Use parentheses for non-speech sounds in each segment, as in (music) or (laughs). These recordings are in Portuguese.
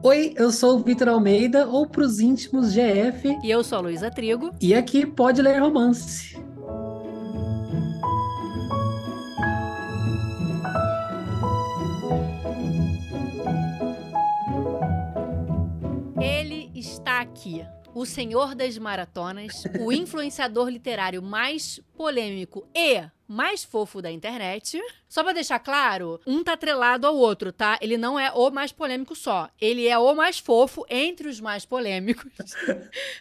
Oi, eu sou o Vitor Almeida, ou pros íntimos GF. E eu sou a Luísa Trigo. E aqui pode ler romance. Ele está aqui. O senhor das maratonas, o (laughs) influenciador literário mais polêmico e mais fofo da internet. Só pra deixar claro, um tá atrelado ao outro, tá? Ele não é o mais polêmico só. Ele é o mais fofo entre os mais polêmicos.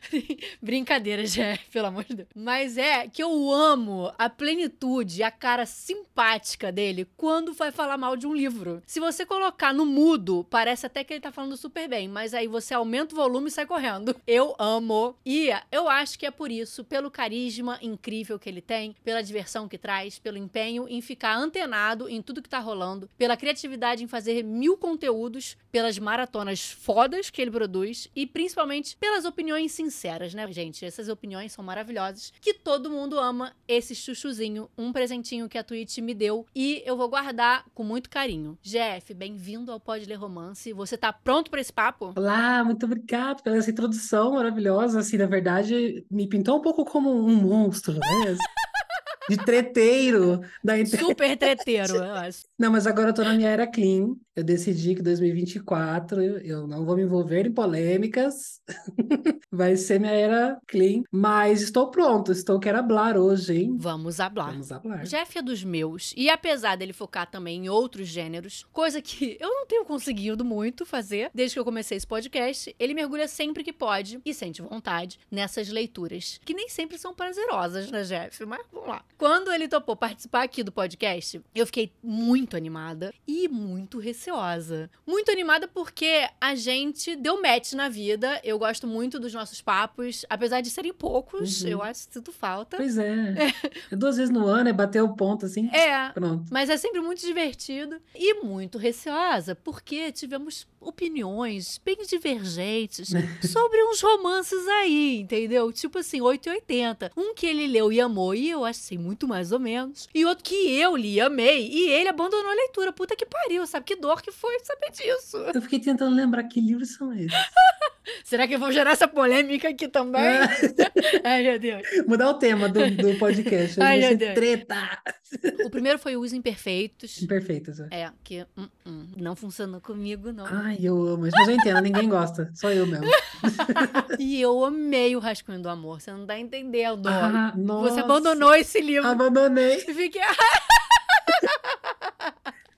(laughs) Brincadeira, já, pelo amor de Deus. Mas é que eu amo a plenitude, a cara simpática dele quando vai falar mal de um livro. Se você colocar no mudo, parece até que ele tá falando super bem, mas aí você aumenta o volume e sai correndo. Eu amo. E eu acho que é por isso, pelo carisma incrível que ele tem, pela diversão que traz pelo empenho em ficar antenado em tudo que tá rolando, pela criatividade em fazer mil conteúdos, pelas maratonas fodas que ele produz e principalmente pelas opiniões sinceras, né, gente? Essas opiniões são maravilhosas, que todo mundo ama esse chuchuzinho, um presentinho que a Twitch me deu e eu vou guardar com muito carinho. Jeff, bem-vindo ao Pode Ler Romance. Você tá pronto para esse papo? Olá, muito obrigado pela essa introdução maravilhosa. Assim, na verdade, me pintou um pouco como um monstro, né? (laughs) de treteiro da internet. Super treteiro, (laughs) eu acho. Não, mas agora eu tô na minha era clean. Eu decidi que 2024 eu não vou me envolver em polêmicas. (laughs) Vai ser minha era clean. Mas estou pronto, estou quero hablar hoje, hein? Vamos hablar. Vamos hablar. Jeff é dos meus. E apesar dele focar também em outros gêneros, coisa que (laughs) eu não tenho conseguido muito fazer desde que eu comecei esse podcast, ele mergulha sempre que pode e sente vontade nessas leituras, que nem sempre são prazerosas, né, Jeff? Mas vamos lá. Quando ele topou participar aqui do podcast, eu fiquei muito animada e muito receosa. Muito animada porque a gente deu match na vida. Eu gosto muito dos nossos papos, apesar de serem poucos, Uhum. eu acho que sinto falta. Pois é. (laughs) É duas vezes no ano, é bater o ponto assim. É, Pronto. mas é sempre muito divertido e muito receosa, porque tivemos opiniões bem divergentes (laughs) sobre uns romances aí, entendeu? Tipo assim, 8 e 80. Um que ele leu e amou e eu achei muito mais ou menos. E outro que eu li amei e ele abandonou a leitura. Puta que pariu, sabe? Que dor que foi saber disso. Eu fiquei tentando lembrar que livros são esses. (laughs) Será que vou gerar essa polêmica aqui também? (laughs) Ai, meu Deus. Mudar o tema do, do podcast. Ai, meu Deus. treta. O primeiro foi Os Imperfeitos. Imperfeitas. é. É, que hum, hum, não funcionou comigo, não. Ai, eu amo. Mas eu entendo, ninguém gosta. Só eu mesmo. (laughs) E eu amei o Rascunho do Amor. Você não tá entendendo. Ah, Você abandonou esse livro. Abandonei. Fiquei...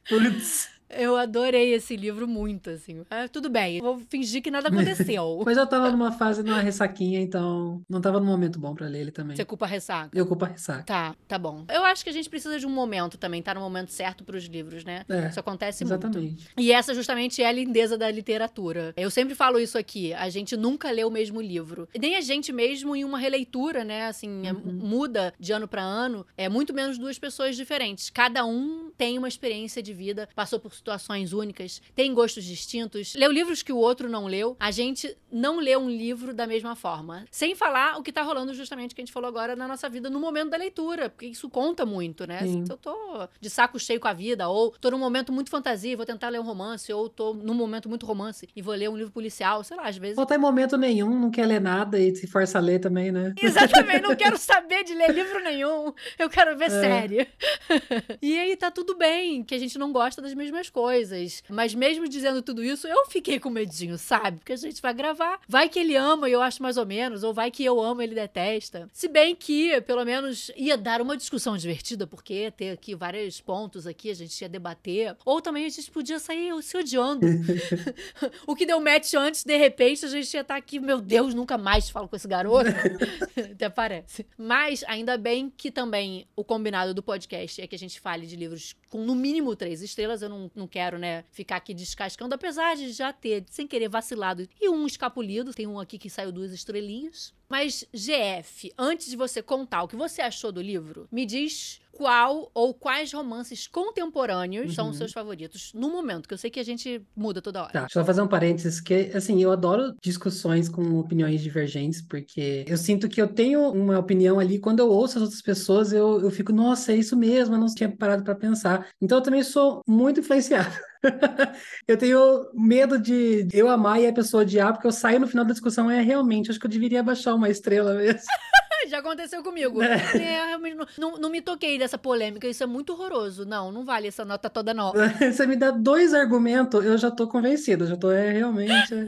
Putz. Eu adorei esse livro muito, assim. Ah, tudo bem, vou fingir que nada aconteceu. (laughs) Mas eu tava numa fase, numa ressaquinha, então não tava num momento bom pra ler ele também. Você culpa a ressaca? Eu culpo a ressaca. Tá, tá bom. Eu acho que a gente precisa de um momento também, tá no momento certo pros livros, né? É, Isso acontece muito. Exatamente. E essa justamente é a lindeza da literatura. Eu sempre falo isso aqui, a gente nunca lê o mesmo livro. E Nem a gente mesmo em uma releitura, né? Assim, é- Uhum. muda de ano pra ano. É muito menos duas pessoas diferentes. Cada um tem uma experiência de vida, passou por situações únicas, tem gostos distintos, leu livros que o outro não leu. A gente não lê um livro da mesma forma. Sem falar o que tá rolando justamente que a gente falou agora na nossa vida no momento da leitura, porque isso conta muito, né? Sim. Se eu tô de saco cheio com a vida, ou tô num momento muito fantasia e vou tentar ler um romance, ou tô num momento muito romance e vou ler um livro policial, sei lá, às vezes. Não tá em momento nenhum, não quer ler nada e se força a ler também, né? (laughs) Exatamente, não quero saber de ler livro nenhum. Eu quero ver É. série. (laughs) e aí tá tudo bem, que a gente não gosta das mesmas coisas. Mas mesmo dizendo tudo isso, eu fiquei com medinho, sabe? Porque a gente vai gravar. Vai que ele ama e eu acho mais ou menos, ou vai que eu amo e ele detesta. Se bem que, pelo menos, ia dar uma discussão divertida, porque ia ter aqui vários pontos aqui, a gente ia debater. Ou também a gente podia sair se odiando. (laughs) (laughs) o que deu match antes, de repente, a gente ia estar aqui, meu Deus, nunca mais falo com esse garoto. (laughs) Até parece. Mas ainda bem que também o combinado do podcast é que a gente fale de livros com no mínimo três estrelas. Eu não, não quero, né, ficar aqui descascando, apesar de já ter, sem querer, vacilado. E um escapulido. Tem um aqui que saiu duas estrelinhas. Mas, GF, antes de você contar o que você achou do livro, me diz qual ou quais romances contemporâneos são os Uhum. seus favoritos no momento, que eu sei que a gente muda toda hora. Tá, deixa eu fazer um parênteses, que assim, eu adoro discussões com opiniões divergentes, porque eu sinto que eu tenho uma opinião ali, quando eu ouço as outras pessoas, eu, eu fico, nossa, é isso mesmo, eu não tinha parado pra pensar. Então eu também sou muito influenciado. (laughs) Eu tenho medo de eu amar e a pessoa odiar, porque eu saio no final da discussão, é realmente, acho que eu deveria baixar uma estrela mesmo. (laughs) Já aconteceu comigo. (laughs) É. Não, não, não me toquei dessa polêmica, isso é muito horroroso. Não, não vale essa nota toda não. (laughs) Você me dá dois argumentos, eu já tô convencido, já tô, é, realmente. é.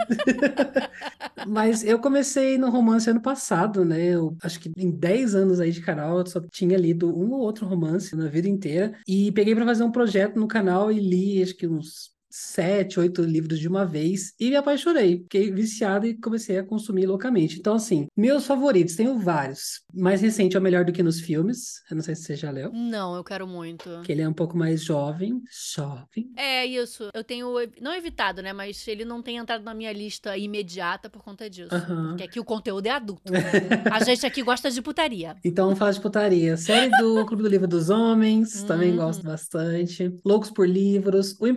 (laughs) Mas eu comecei no romance ano passado, né? Eu acho que em 10 anos aí de canal, eu só tinha lido um ou outro romance na vida inteira. E peguei pra fazer um projeto no canal e li, acho que uns sete, oito livros de uma vez e me apaixonei. Fiquei viciado e comecei a consumir loucamente. Então, assim, meus favoritos, tenho vários. Mais recente é o melhor do que nos filmes. Eu não sei se você já leu. Não, eu quero muito. Que ele é um pouco mais jovem. Jovem. É isso. Eu tenho, não evitado, né? Mas ele não tem entrado na minha lista imediata por conta disso. Porque aqui o conteúdo é adulto. A gente aqui gosta de putaria. (laughs) Então vamos falar de putaria. Série do Clube do Livro dos Homens, também Uhum. gosto bastante. Loucos por Livros, O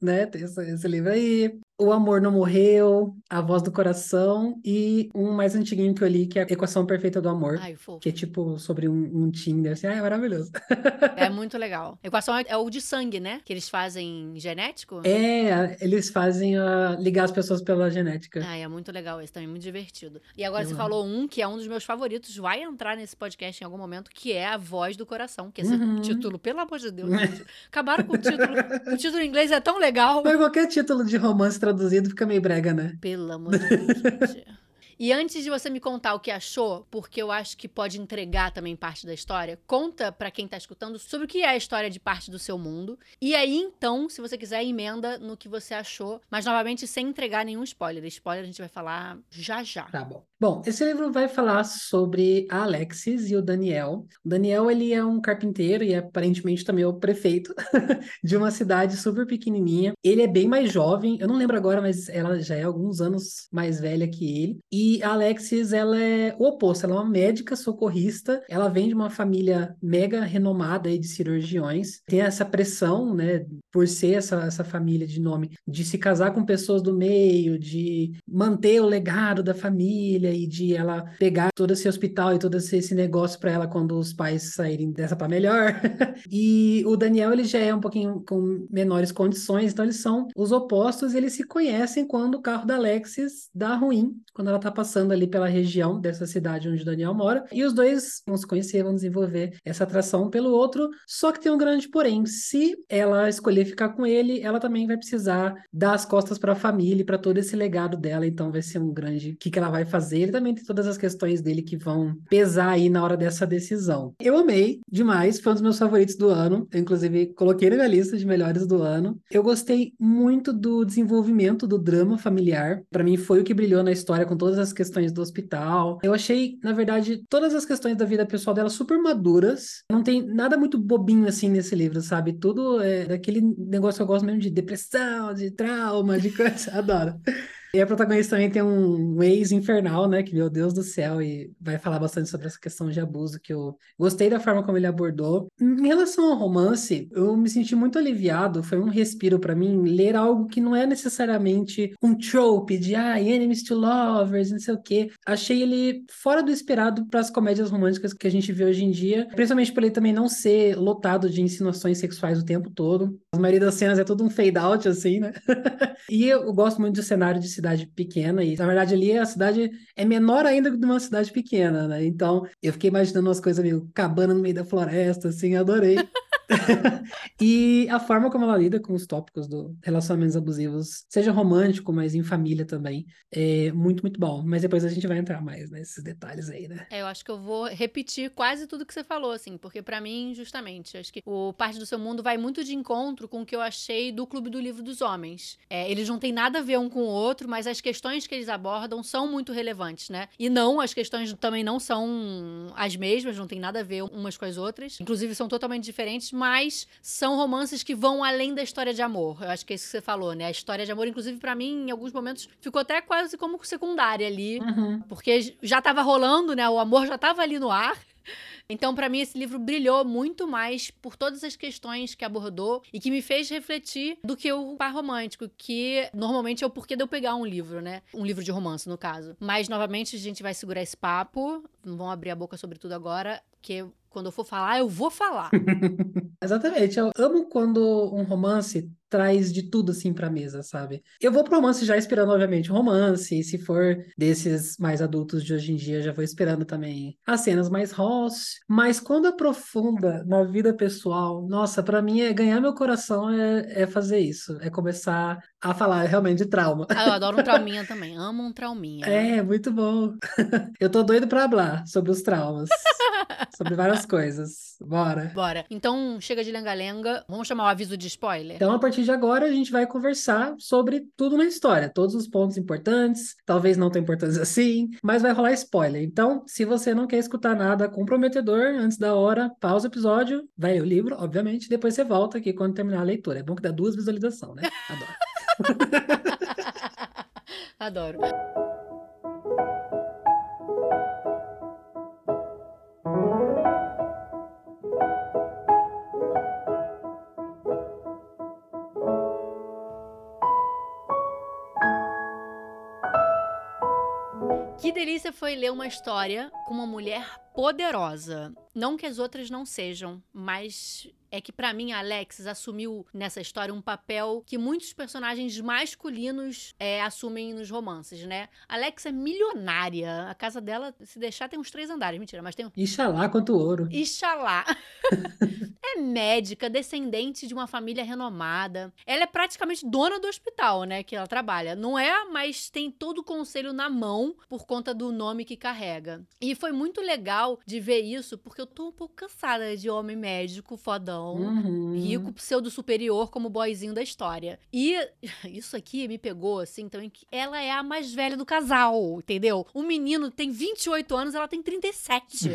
Né? Tem esse, esse livro aí. O Amor Não Morreu, A Voz do Coração e um mais antiguinho que eu li, que é a Equação Perfeita do Amor. Ai, fofo. Que é tipo sobre um, um Tinder, assim, ah, é maravilhoso. É (laughs) muito legal. Equação é, é o de sangue, né? Que eles fazem genético. É, eles fazem a, ligar as pessoas pela genética. Ai, é muito legal esse também, muito divertido. E agora Eu você amo. falou um que é um dos meus favoritos, vai entrar nesse podcast em algum momento, que é A Voz do Coração. Que esse Uhum. título, pelo amor de Deus. (laughs) Acabaram com o título. O título em inglês é tão legal. Mas qualquer título de romance traduzido fica meio brega, né? Pelo amor de Deus, (laughs) gente. E antes de você me contar o que achou, porque eu acho que pode entregar também parte da história, conta pra quem tá escutando sobre o que é a história de parte do seu mundo. E aí, então, se você quiser, emenda no que você achou, mas novamente sem entregar nenhum spoiler. Spoiler a gente vai falar já já. Tá bom. Bom, esse livro vai falar sobre a Alexis e o Daniel. O Daniel, ele é um carpinteiro e aparentemente também é o prefeito (laughs) de uma cidade super pequenininha. Ele é bem mais jovem, eu não lembro agora, mas ela já é alguns anos mais velha que ele. E a Alexis, ela é o oposto, ela é uma médica socorrista. Ela vem de uma família mega renomada de cirurgiões. Tem essa pressão, né, por ser essa, essa família de nome, de se casar com pessoas do meio, de manter o legado da família e de ela pegar todo esse hospital e todo esse, negócio para ela quando os pais saírem dessa para melhor. (laughs) e o Daniel, ele já é um pouquinho com menores condições, então eles são os opostos, eles se conhecem quando o carro da Alexis dá ruim, quando ela tá passando ali pela região dessa cidade onde o Daniel mora, e os dois vão se conhecer, vão desenvolver essa atração pelo outro, só que tem um grande porém, se ela escolher ficar com ele, ela também vai precisar dar as costas para a família e para todo esse legado dela, então vai ser um grande, o que que ela vai fazer, ele também tem todas as questões dele que vão pesar aí na hora dessa decisão. Eu amei demais, foi um dos meus favoritos do ano, eu inclusive coloquei na minha lista de melhores do ano. Eu gostei muito do desenvolvimento do drama familiar, para mim foi o que brilhou na história com todas as questões do hospital. Eu achei, na verdade, todas as questões da vida pessoal dela super maduras. Não tem nada muito bobinho assim nesse livro, sabe? Tudo é daquele negócio que eu gosto mesmo de depressão, de trauma, de coisa. (laughs) Adoro. E a protagonista também tem um ex infernal, né? Que, meu Deus do céu, e vai falar bastante sobre essa questão de abuso, que eu gostei da forma como ele abordou. Em relação ao romance, eu me senti muito aliviado, foi um respiro para mim ler algo que não é necessariamente um trope de, ah, enemies to lovers, não sei o quê. Achei ele fora do esperado para as comédias românticas que a gente vê hoje em dia, principalmente por ele também não ser lotado de insinuações sexuais o tempo todo. A maioria das cenas é todo um fade out, assim, né? (laughs) e eu gosto muito do cenário de cidade pequena, e na verdade ali a cidade é menor ainda que uma cidade pequena, né? Então eu fiquei imaginando umas coisas meio cabana no meio da floresta, assim, adorei. (laughs) (laughs) e a forma como ela lida com os tópicos do relacionamentos abusivos, seja romântico, mas em família também, é muito, muito bom. Mas depois a gente vai entrar mais nesses detalhes aí, né? É, eu acho que eu vou repetir quase tudo que você falou, assim, porque pra mim, justamente, acho que o Parte do Seu Mundo vai muito de encontro com o que eu achei do Clube do Livro dos Homens. É, eles não têm nada a ver um com o outro, mas as questões que eles abordam são muito relevantes, né? E não, as questões também não são as mesmas, não tem nada a ver umas com as outras. Inclusive, são totalmente diferentes, mas são romances que vão além da história de amor. Eu acho que é isso que você falou, né? A história de amor, inclusive, pra mim, em alguns momentos, ficou até quase como secundária ali. Uhum. Porque já tava rolando, né? O amor já tava ali no ar. Então, para mim, esse livro brilhou muito mais por todas as questões que abordou e que me fez refletir do que o par romântico, que normalmente é o porquê de eu pegar um livro, né? Um livro de romance, no caso. Mas, novamente, a gente vai segurar esse papo, não vão abrir a boca sobre tudo agora, que quando eu for falar, eu vou falar. (laughs) Exatamente. Eu amo quando um romance traz de tudo assim pra mesa, sabe? Eu vou pro romance já esperando, obviamente, romance. E se for desses mais adultos de hoje em dia, já vou esperando também as cenas mais ross. Mas quando aprofunda na vida pessoal, nossa, para mim é ganhar meu coração é, é fazer isso. É começar a falar realmente de trauma. Ah, eu adoro um (laughs) trauminha também. Amo um trauminha. É, muito bom. (laughs) eu tô doido pra falar sobre os traumas. sobre várias (laughs) coisas. Bora. Bora. Então, chega de lenga-lenga. Vamos chamar o aviso de spoiler? Então, a partir de agora, a gente vai conversar sobre tudo na história, todos os pontos importantes, talvez não tão importantes assim, mas vai rolar spoiler. Então, se você não quer escutar nada comprometedor antes da hora, pausa o episódio, vai ler o livro, obviamente, depois você volta aqui quando terminar a leitura. É bom que dá duas visualizações, né? Adoro. (laughs) Adoro. Que delícia foi ler uma história com uma mulher poderosa. Não que as outras não sejam, mas é que para mim a Alexis assumiu nessa história um papel que muitos personagens masculinos é, assumem nos romances, né? A Alex é milionária. A casa dela, se deixar, tem uns três andares. Mentira, mas tem um. Ixalá quanto ouro. Ixalá. (laughs) é médica, descendente de uma família renomada. Ela é praticamente dona do hospital, né? Que ela trabalha. Não é, mas tem todo o conselho na mão por conta do nome que carrega. E foi muito legal de ver isso, porque eu tô um pouco cansada de homem médico fodão uhum. rico, pseudo superior como boyzinho da história. E (laughs) isso aqui me pegou, assim, também, que ela é a mais velha do casal, entendeu? O menino tem 28 anos, ela tem 37.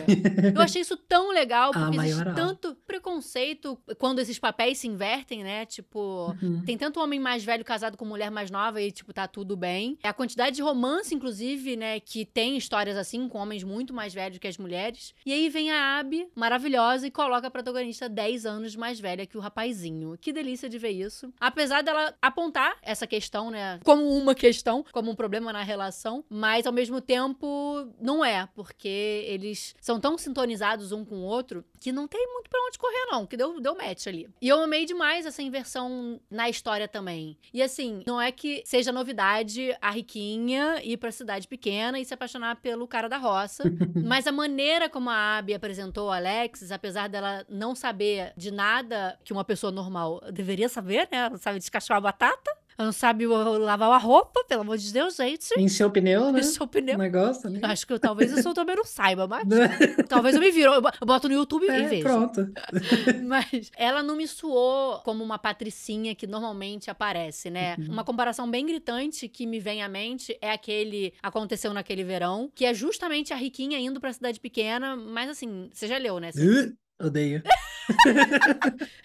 Eu achei isso tão legal, (laughs) porque existe tanto preconceito quando esses papéis se invertem, né? Tipo, uhum. tem tanto homem mais velho casado com mulher mais nova e, tipo, tá tudo bem. A quantidade de romance, inclusive, né, que tem histórias assim, com homens muito mais velhos que as mulheres. E aí vem a Abby, maravilhosa, e coloca a protagonista 10 anos anos mais velha que o rapazinho. Que delícia de ver isso. Apesar dela apontar essa questão, né, como uma questão, como um problema na relação, mas ao mesmo tempo não é, porque eles são tão sintonizados um com o outro que não tem muito para onde correr não, que deu deu match ali. E eu amei demais essa inversão na história também. E assim, não é que seja novidade a riquinha ir para cidade pequena e se apaixonar pelo cara da roça, (laughs) mas a maneira como a Abby apresentou a Alexis, apesar dela não saber de nada que uma pessoa normal deveria saber, né? Ela sabe descascar a batata. Ela não sabe lavar a roupa, pelo amor de Deus, gente. Encher o pneu, né? Encher o pneu. negócio ali. Acho que eu, talvez eu sou, também não saiba, mas (laughs) talvez eu me viro. Eu boto no YouTube é, e vejo. pronto. (laughs) mas ela não me suou como uma patricinha que normalmente aparece, né? Uhum. Uma comparação bem gritante que me vem à mente é aquele Aconteceu Naquele Verão, que é justamente a riquinha indo pra cidade pequena, mas assim, você já leu, né? Você... Odeio.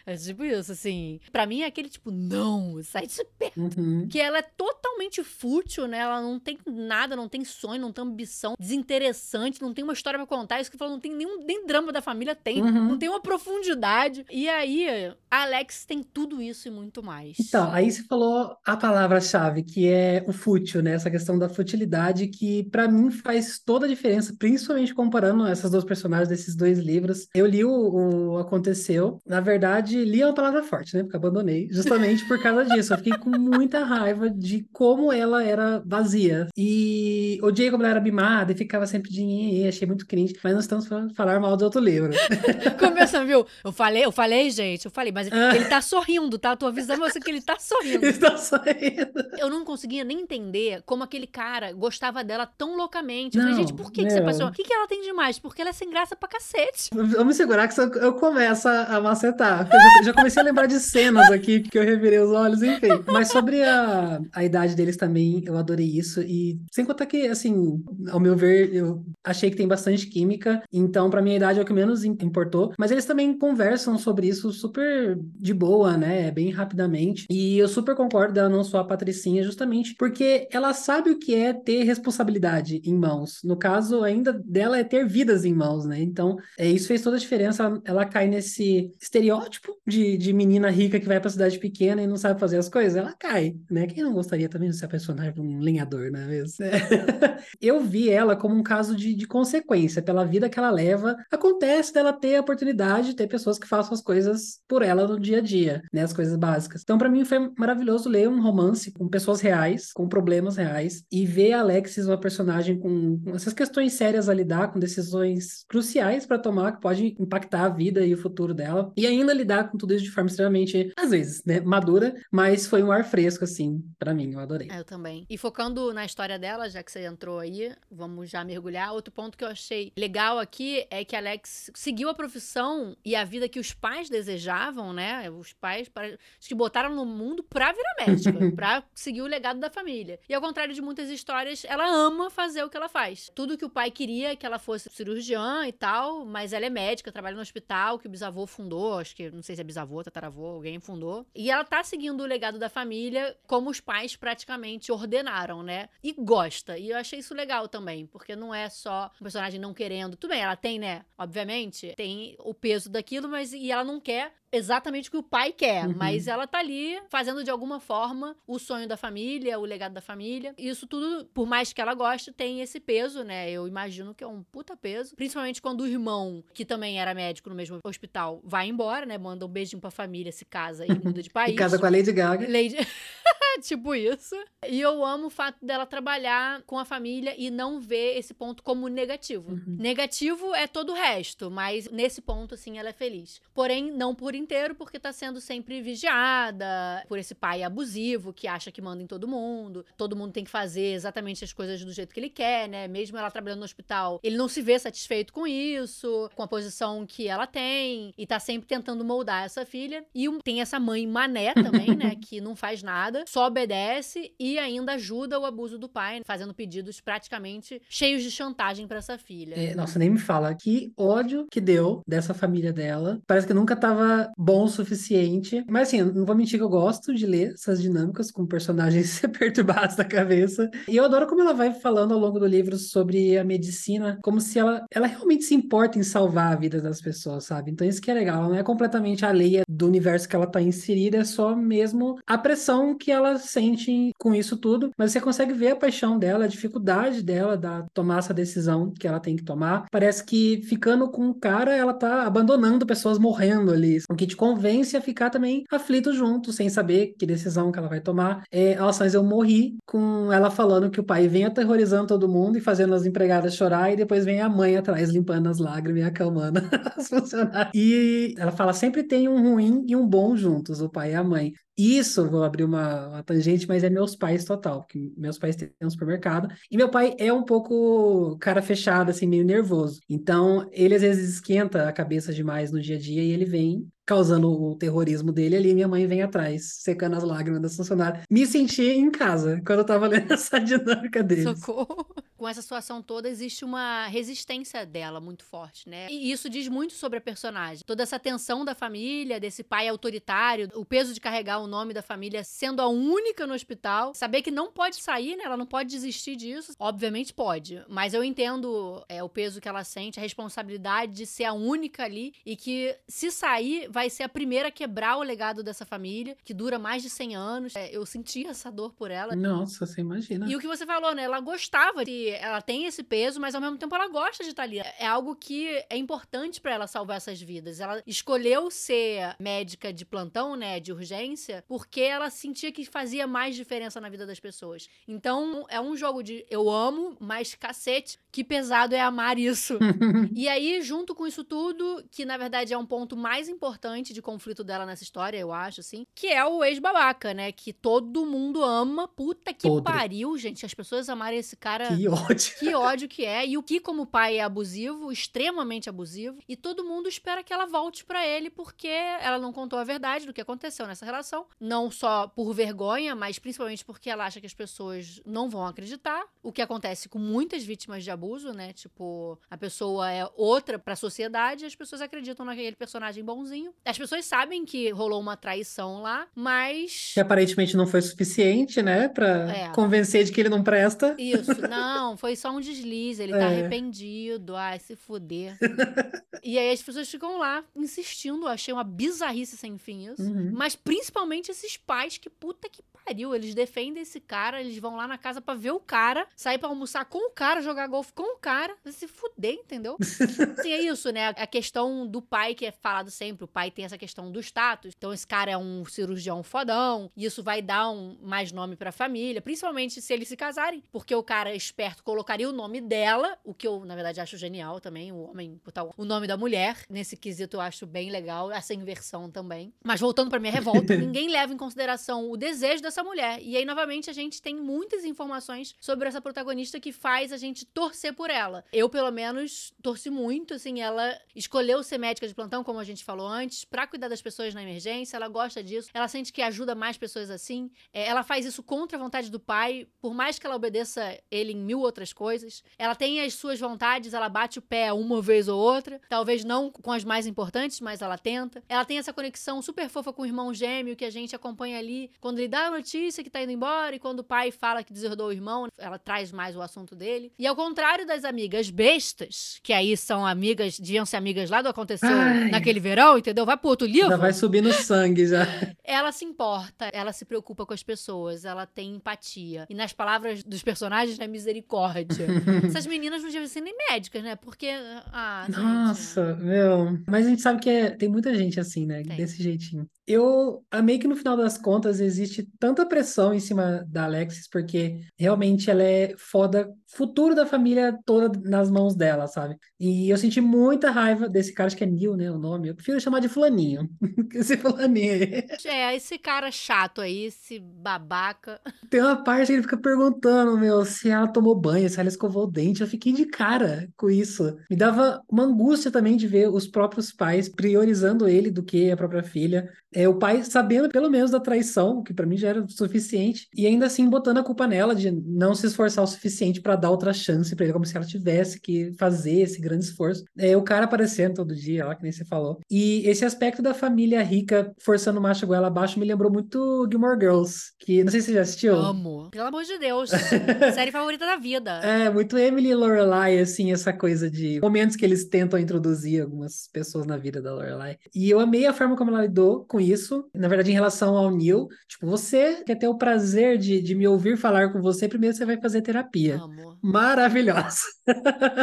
é tipo isso, assim. Pra mim é aquele tipo, não, sai de perto. Uhum. Que ela é totalmente fútil, né? Ela não tem nada, não tem sonho, não tem ambição, desinteressante, não tem uma história pra contar. Isso que falou, não tem nenhum nem drama da família, tem. Uhum. Não tem uma profundidade. E aí, a Alex tem tudo isso e muito mais. Então, aí você falou a palavra-chave, que é o fútil, né? Essa questão da futilidade, que para mim faz toda a diferença, principalmente comparando essas duas personagens desses dois livros. Eu li o o, aconteceu. Na verdade, li é uma palavra forte, né? Porque abandonei, justamente por causa disso. Eu fiquei com muita raiva de como ela era vazia. E odiei como ela era mimada e ficava sempre de achei muito cringe. Mas nós estamos falando falar mal de outro livro. (laughs) Começa, viu? Eu falei, eu falei, gente, eu falei, mas ah. ele tá sorrindo, tá? Eu tô avisando você que ele tá sorrindo. Ele tá sorrindo. Eu não conseguia nem entender como aquele cara gostava dela tão loucamente. Eu falei, gente, por que, que você passou? O que, que ela tem demais? Porque ela é sem graça pra cacete. Vamos segurar que eu começo a macetar. Eu já, já, comecei a lembrar de cenas aqui que eu revirei os olhos, enfim. Mas sobre a, a idade deles também, eu adorei isso. E sem contar que, assim, ao meu ver, eu achei que tem bastante química. Então, pra minha idade é o que menos importou. Mas eles também conversam sobre isso super de boa, né? Bem rapidamente. E eu super concordo dela não só a Patricinha, justamente porque ela sabe o que é ter responsabilidade em mãos. No caso, ainda dela é ter vidas em mãos, né? Então, é, isso fez toda a diferença. Ela, cai nesse estereótipo de, de menina rica que vai pra cidade pequena e não sabe fazer as coisas. Ela cai, né? Quem não gostaria também de se apaixonar por um lenhador, não é (laughs) eu vi ela como um caso de, de consequência pela vida que ela leva. Acontece dela ter a oportunidade de ter pessoas que façam as coisas por ela no dia a dia, né? As coisas básicas. Então, para mim, foi maravilhoso ler um romance com pessoas reais, com problemas reais, e ver a Alexis, uma personagem com, com essas questões sérias a lidar, com decisões cruciais para tomar, que pode impactar a vida e o futuro dela, e ainda lidar com tudo isso de forma extremamente, às vezes, né, madura, mas foi um ar fresco, assim, para mim, eu adorei. É, eu também. E focando na história dela, já que você entrou aí, vamos já mergulhar. Outro ponto que eu achei legal aqui é que Alex seguiu a profissão e a vida que os pais desejavam, né? Os pais acho que botaram no mundo pra virar médica, (laughs) pra seguir o legado da família. E ao contrário de muitas histórias, ela ama fazer o que ela faz. Tudo que o pai queria que ela fosse cirurgiã e tal, mas ela é médica, trabalha no hospital que o bisavô fundou, acho que não sei se é bisavô, tataravô, alguém fundou. E ela tá seguindo o legado da família como os pais praticamente ordenaram, né? E gosta. E eu achei isso legal também, porque não é só um personagem não querendo. Tudo bem, ela tem, né? Obviamente, tem o peso daquilo, mas e ela não quer exatamente o que o pai quer, uhum. mas ela tá ali fazendo de alguma forma o sonho da família, o legado da família. Isso tudo, por mais que ela goste, tem esse peso, né? Eu imagino que é um puta peso, principalmente quando o irmão, que também era médico no mesmo hospital, vai embora, né? Manda um beijinho pra família, se casa e muda de (laughs) país. e casa com a Lady Gaga. Lady... (laughs) tipo isso. E eu amo o fato dela trabalhar com a família e não ver esse ponto como negativo. Uhum. Negativo é todo o resto, mas nesse ponto, assim, ela é feliz. Porém, não por inteiro, porque tá sendo sempre vigiada por esse pai abusivo que acha que manda em todo mundo. Todo mundo tem que fazer exatamente as coisas do jeito que ele quer, né? Mesmo ela trabalhando no hospital, ele não se vê satisfeito com isso, com a posição que ela tem, e tá sempre tentando moldar essa filha. E tem essa mãe mané também, né? (laughs) Que não faz nada, só obedece e ainda ajuda o abuso do pai, fazendo pedidos praticamente cheios de chantagem para essa filha. É, nossa, nem me fala que ódio que deu dessa família dela. Parece que nunca tava bom o suficiente. Mas assim, não vou mentir que eu gosto de ler essas dinâmicas com personagens (laughs) (laughs) perturbados da cabeça. E eu adoro como ela vai falando ao longo do livro sobre a medicina, como se ela, ela realmente se importa em salvar a vida das pessoas, sabe? Então isso que é legal. Ela não é completamente alheia do universo que ela tá inserida, é só mesmo a pressão que ela sente com isso tudo. Mas você consegue ver a paixão dela, a dificuldade dela da tomar essa decisão que ela tem que tomar. Parece que ficando com o cara, ela tá abandonando pessoas morrendo ali. Que te convence a ficar também aflito junto, sem saber que decisão que ela vai tomar. É, eu morri com ela falando que o pai vem aterrorizando todo mundo e fazendo as empregadas chorar, e depois vem a mãe atrás limpando as lágrimas e acalmando (laughs) as funcionárias. E ela fala: sempre tem um ruim e um bom juntos, o pai e a mãe. Isso, vou abrir uma, uma, tangente, mas é meus pais total, porque meus pais têm um supermercado. E meu pai é um pouco cara fechado, assim, meio nervoso. Então, ele às vezes esquenta a cabeça demais no dia a dia e ele vem causando o terrorismo dele ali, minha mãe vem atrás, secando as lágrimas da funcionária. Me senti em casa quando eu tava (laughs) lendo essa dinâmica dele. Socorro. Com essa situação toda, existe uma resistência dela muito forte, né? E isso diz muito sobre a personagem. Toda essa tensão da família, desse pai autoritário, o peso de carregar o nome da família sendo a única no hospital, saber que não pode sair, né? Ela não pode desistir disso. Obviamente pode, mas eu entendo é, o peso que ela sente, a responsabilidade de ser a única ali e que se sair vai ser a primeira a quebrar o legado dessa família, que dura mais de 100 anos. É, eu senti essa dor por ela. Nossa, você imagina. E o que você falou, né? Ela gostava de. Ela tem esse peso, mas ao mesmo tempo ela gosta de estar ali. É algo que é importante para ela salvar essas vidas. Ela escolheu ser médica de plantão, né? De urgência, porque ela sentia que fazia mais diferença na vida das pessoas. Então, é um jogo de eu amo, mas cacete, que pesado é amar isso. (laughs) e aí, junto com isso tudo, que na verdade é um ponto mais importante importante de conflito dela nessa história, eu acho, assim, que é o ex-babaca, né? Que todo mundo ama. Puta que Podre. pariu, gente. As pessoas amarem esse cara. Que ódio. Que ódio que é. E o que, como pai, é abusivo, extremamente abusivo. E todo mundo espera que ela volte para ele porque ela não contou a verdade do que aconteceu nessa relação. Não só por vergonha, mas principalmente porque ela acha que as pessoas não vão acreditar. O que acontece com muitas vítimas de abuso, né? Tipo, a pessoa é outra pra sociedade e as pessoas acreditam naquele personagem bonzinho. As pessoas sabem que rolou uma traição lá, mas. Que aparentemente não foi suficiente, né? Pra É. convencer de que ele não presta. Isso, não, foi só um deslize, ele tá É. arrependido, ai, se fuder. (laughs) e aí as pessoas ficam lá insistindo, achei uma bizarrice sem fim isso. Uhum. Mas principalmente esses pais que puta que pariu, eles defendem esse cara, eles vão lá na casa pra ver o cara, sair pra almoçar com o cara, jogar golfe com o cara, se fuder, entendeu? (laughs) Sim, é isso, né? A questão do pai que é falado sempre, o pai tem essa questão do status. Então esse cara é um cirurgião fodão, e isso vai dar um mais nome pra família, principalmente se eles se casarem, porque o cara esperto colocaria o nome dela, o que eu na verdade acho genial também, o homem botar o nome da mulher, nesse quesito eu acho bem legal, essa inversão também. Mas voltando pra minha revolta, (laughs) ninguém leva em consideração o desejo dessa mulher. E aí novamente a gente tem muitas informações sobre essa protagonista que faz a gente torcer por ela. Eu pelo menos torci muito, assim, ela escolheu ser médica de plantão, como a gente falou antes, pra cuidar das pessoas na emergência, ela gosta disso, ela sente que ajuda mais pessoas assim. É, ela faz isso contra a vontade do pai, por mais que ela obedeça ele em mil outras coisas. Ela tem as suas vontades, ela bate o pé uma vez ou outra, talvez não com as mais importantes, mas ela tenta. Ela tem essa conexão super fofa com o irmão gêmeo que a gente acompanha ali, quando ele dá a notícia que tá indo embora e quando o pai fala que deserdou o irmão, ela traz mais o assunto dele. E ao contrário das amigas bestas, que aí são amigas, deviam ser amigas lá do aconteceu Ai. naquele verão, entendeu? Vai pro outro livro Já vai subir no sangue já. ela se importa, ela se preocupa com as pessoas, ela tem empatia. E nas palavras dos personagens, é misericórdia. (laughs) Essas meninas não deviam ser nem médicas, né? Porque. Ah, gente. Nossa, meu. Mas a gente sabe que é- tem muita gente assim, né? Tem. Desse jeitinho. Eu amei que no final das contas existe tanta pressão em cima da Alexis, porque realmente ela é foda, futuro da família toda nas mãos dela, sabe? E eu senti muita raiva desse cara, acho que é Neil, né? O nome. Eu prefiro chamar de Fulaninho. (laughs) Esse Fulaninho aí. É, esse cara chato aí, esse babaca. Tem uma parte que ele fica perguntando, meu, se ela tomou banho, se ela escovou o dente. Eu fiquei de cara com isso. Me dava uma angústia também de ver os próprios pais priorizando ele do que a própria filha. É, o pai sabendo pelo menos da traição, que pra mim já era o suficiente, e ainda assim botando a culpa nela de não se esforçar o suficiente pra dar outra chance pra ele, como se ela tivesse que fazer esse grande esforço. É, o cara aparecendo todo dia, lá que nem você falou. E esse aspecto da família rica forçando o macho goela abaixo me lembrou muito Gilmore Girls, que não sei se você já assistiu. Amo. Pelo amor de Deus. (laughs) Série favorita da vida. É, muito Emily e Lorelai, assim, essa coisa de momentos que eles tentam introduzir algumas pessoas na vida da Lorelai. E eu amei a forma como ela lidou com isso. Na verdade, em relação ao Neil, tipo, você quer ter o prazer de, de me ouvir falar com você, primeiro você vai fazer terapia. Amo. Maravilhosa.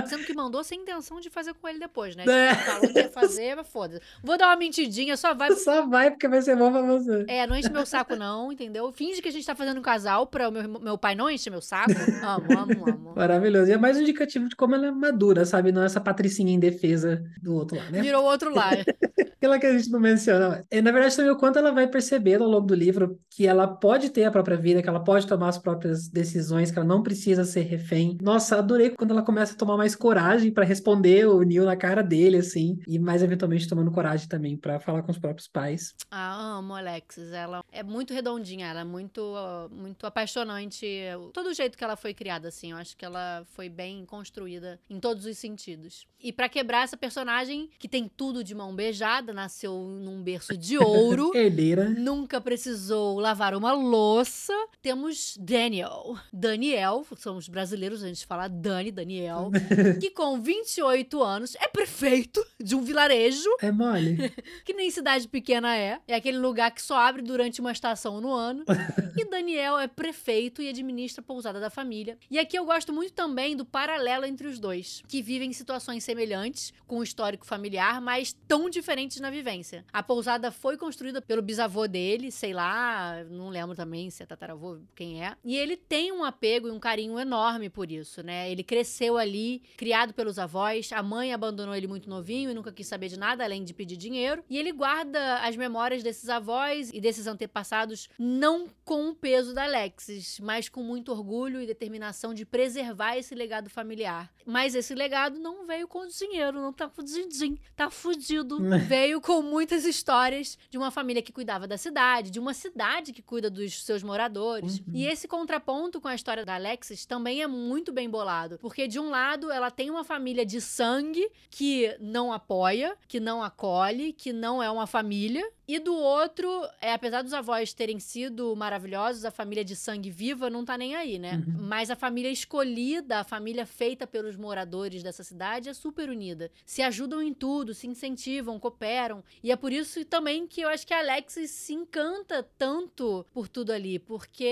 Sendo que mandou sem intenção de fazer com ele depois, né? (laughs) É. Tipo, falou que ia fazer, mas foda-se. Vou dar uma mentidinha, só vai. Só vai porque vai ser bom pra você. É, não enche meu saco, não, entendeu? Finge que a gente tá fazendo um casal pra meu, meu pai não encher meu saco. Amo, amo, amo. Maravilhoso. E é mais indicativo de como ela é madura, sabe? Não é essa patricinha indefesa do outro lá, né? Virou o outro lado. (laughs) Aquela que a gente não menciona. É, na verdade, também o quanto ela vai percebendo ao longo do livro que ela pode ter a própria vida, que ela pode tomar as próprias decisões, que ela não precisa ser refém. Nossa, adorei quando ela começa a tomar mais coragem para responder o Neil na cara dele, assim, e mais eventualmente tomando coragem também para falar com os próprios pais. Ah, amo Alexis. Ela é muito redondinha, ela é muito, uh, muito apaixonante. Todo o jeito que ela foi criada, assim. Eu acho que ela foi bem construída em todos os sentidos. E pra quebrar essa personagem, que tem tudo de mão beijada, nasceu num berço de (laughs) ouro. Herdeira. Nunca precisou lavar uma louça. Temos Daniel. Daniel, somos brasileiros, a gente fala Dani, Daniel, (laughs) que com 28 anos é prefeito de um vilarejo É mole. (laughs) que nem cidade pequena é. É aquele lugar que só abre durante uma estação no ano. (laughs) e Daniel é prefeito e administra a pousada da família. E aqui eu gosto muito também do paralelo entre os dois, que vivem situações semelhantes, com um histórico familiar, mas tão diferentes na vivência. A pousada foi construída pelo bisavô dele, sei lá, não lembro também se é tataravô, quem é. E ele tem um apego e um carinho enorme por isso, né? Ele cresceu ali, criado pelos avós, a mãe abandonou ele muito novinho e nunca quis saber de nada além de pedir dinheiro. E ele guarda as memórias desses avós e desses antepassados não com o peso da Alexis, mas com muito orgulho e determinação de preservar esse legado familiar. Mas esse legado não veio com dinheiro, não tá fudidinho, tá fudido. (laughs) veio com muitas histórias de uma família que cuidava da cidade, de uma cidade que cuida dos seus moradores. Uhum. E esse contraponto com a história da Alexis também é muito bem bolado, porque de um lado ela tem uma família de sangue que não apoia, que não acolhe, que não é uma família, e do outro, é, apesar dos avós terem sido maravilhosos, a família de sangue viva não tá nem aí, né? Uhum. Mas a família escolhida, a família feita pelos moradores dessa cidade é super unida. Se ajudam em tudo, se incentivam, cooperam. E é por isso também que eu acho que a Alexis se encanta tanto por tudo ali, porque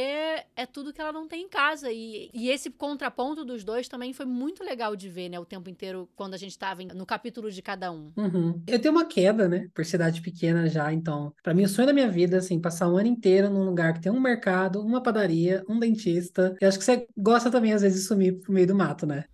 é tudo que ela não tem em casa. E, e esse contraponto dos dois também foi muito legal de ver, né? O tempo inteiro, quando a gente tava no capítulo de cada um. Uhum. Eu tenho uma queda, né? Por cidade pequena já, então, para mim, o sonho da minha vida, assim, passar um ano inteiro num lugar que tem um mercado, uma padaria, um dentista. E acho que você gosta também, às vezes, de sumir pro meio do mato, né?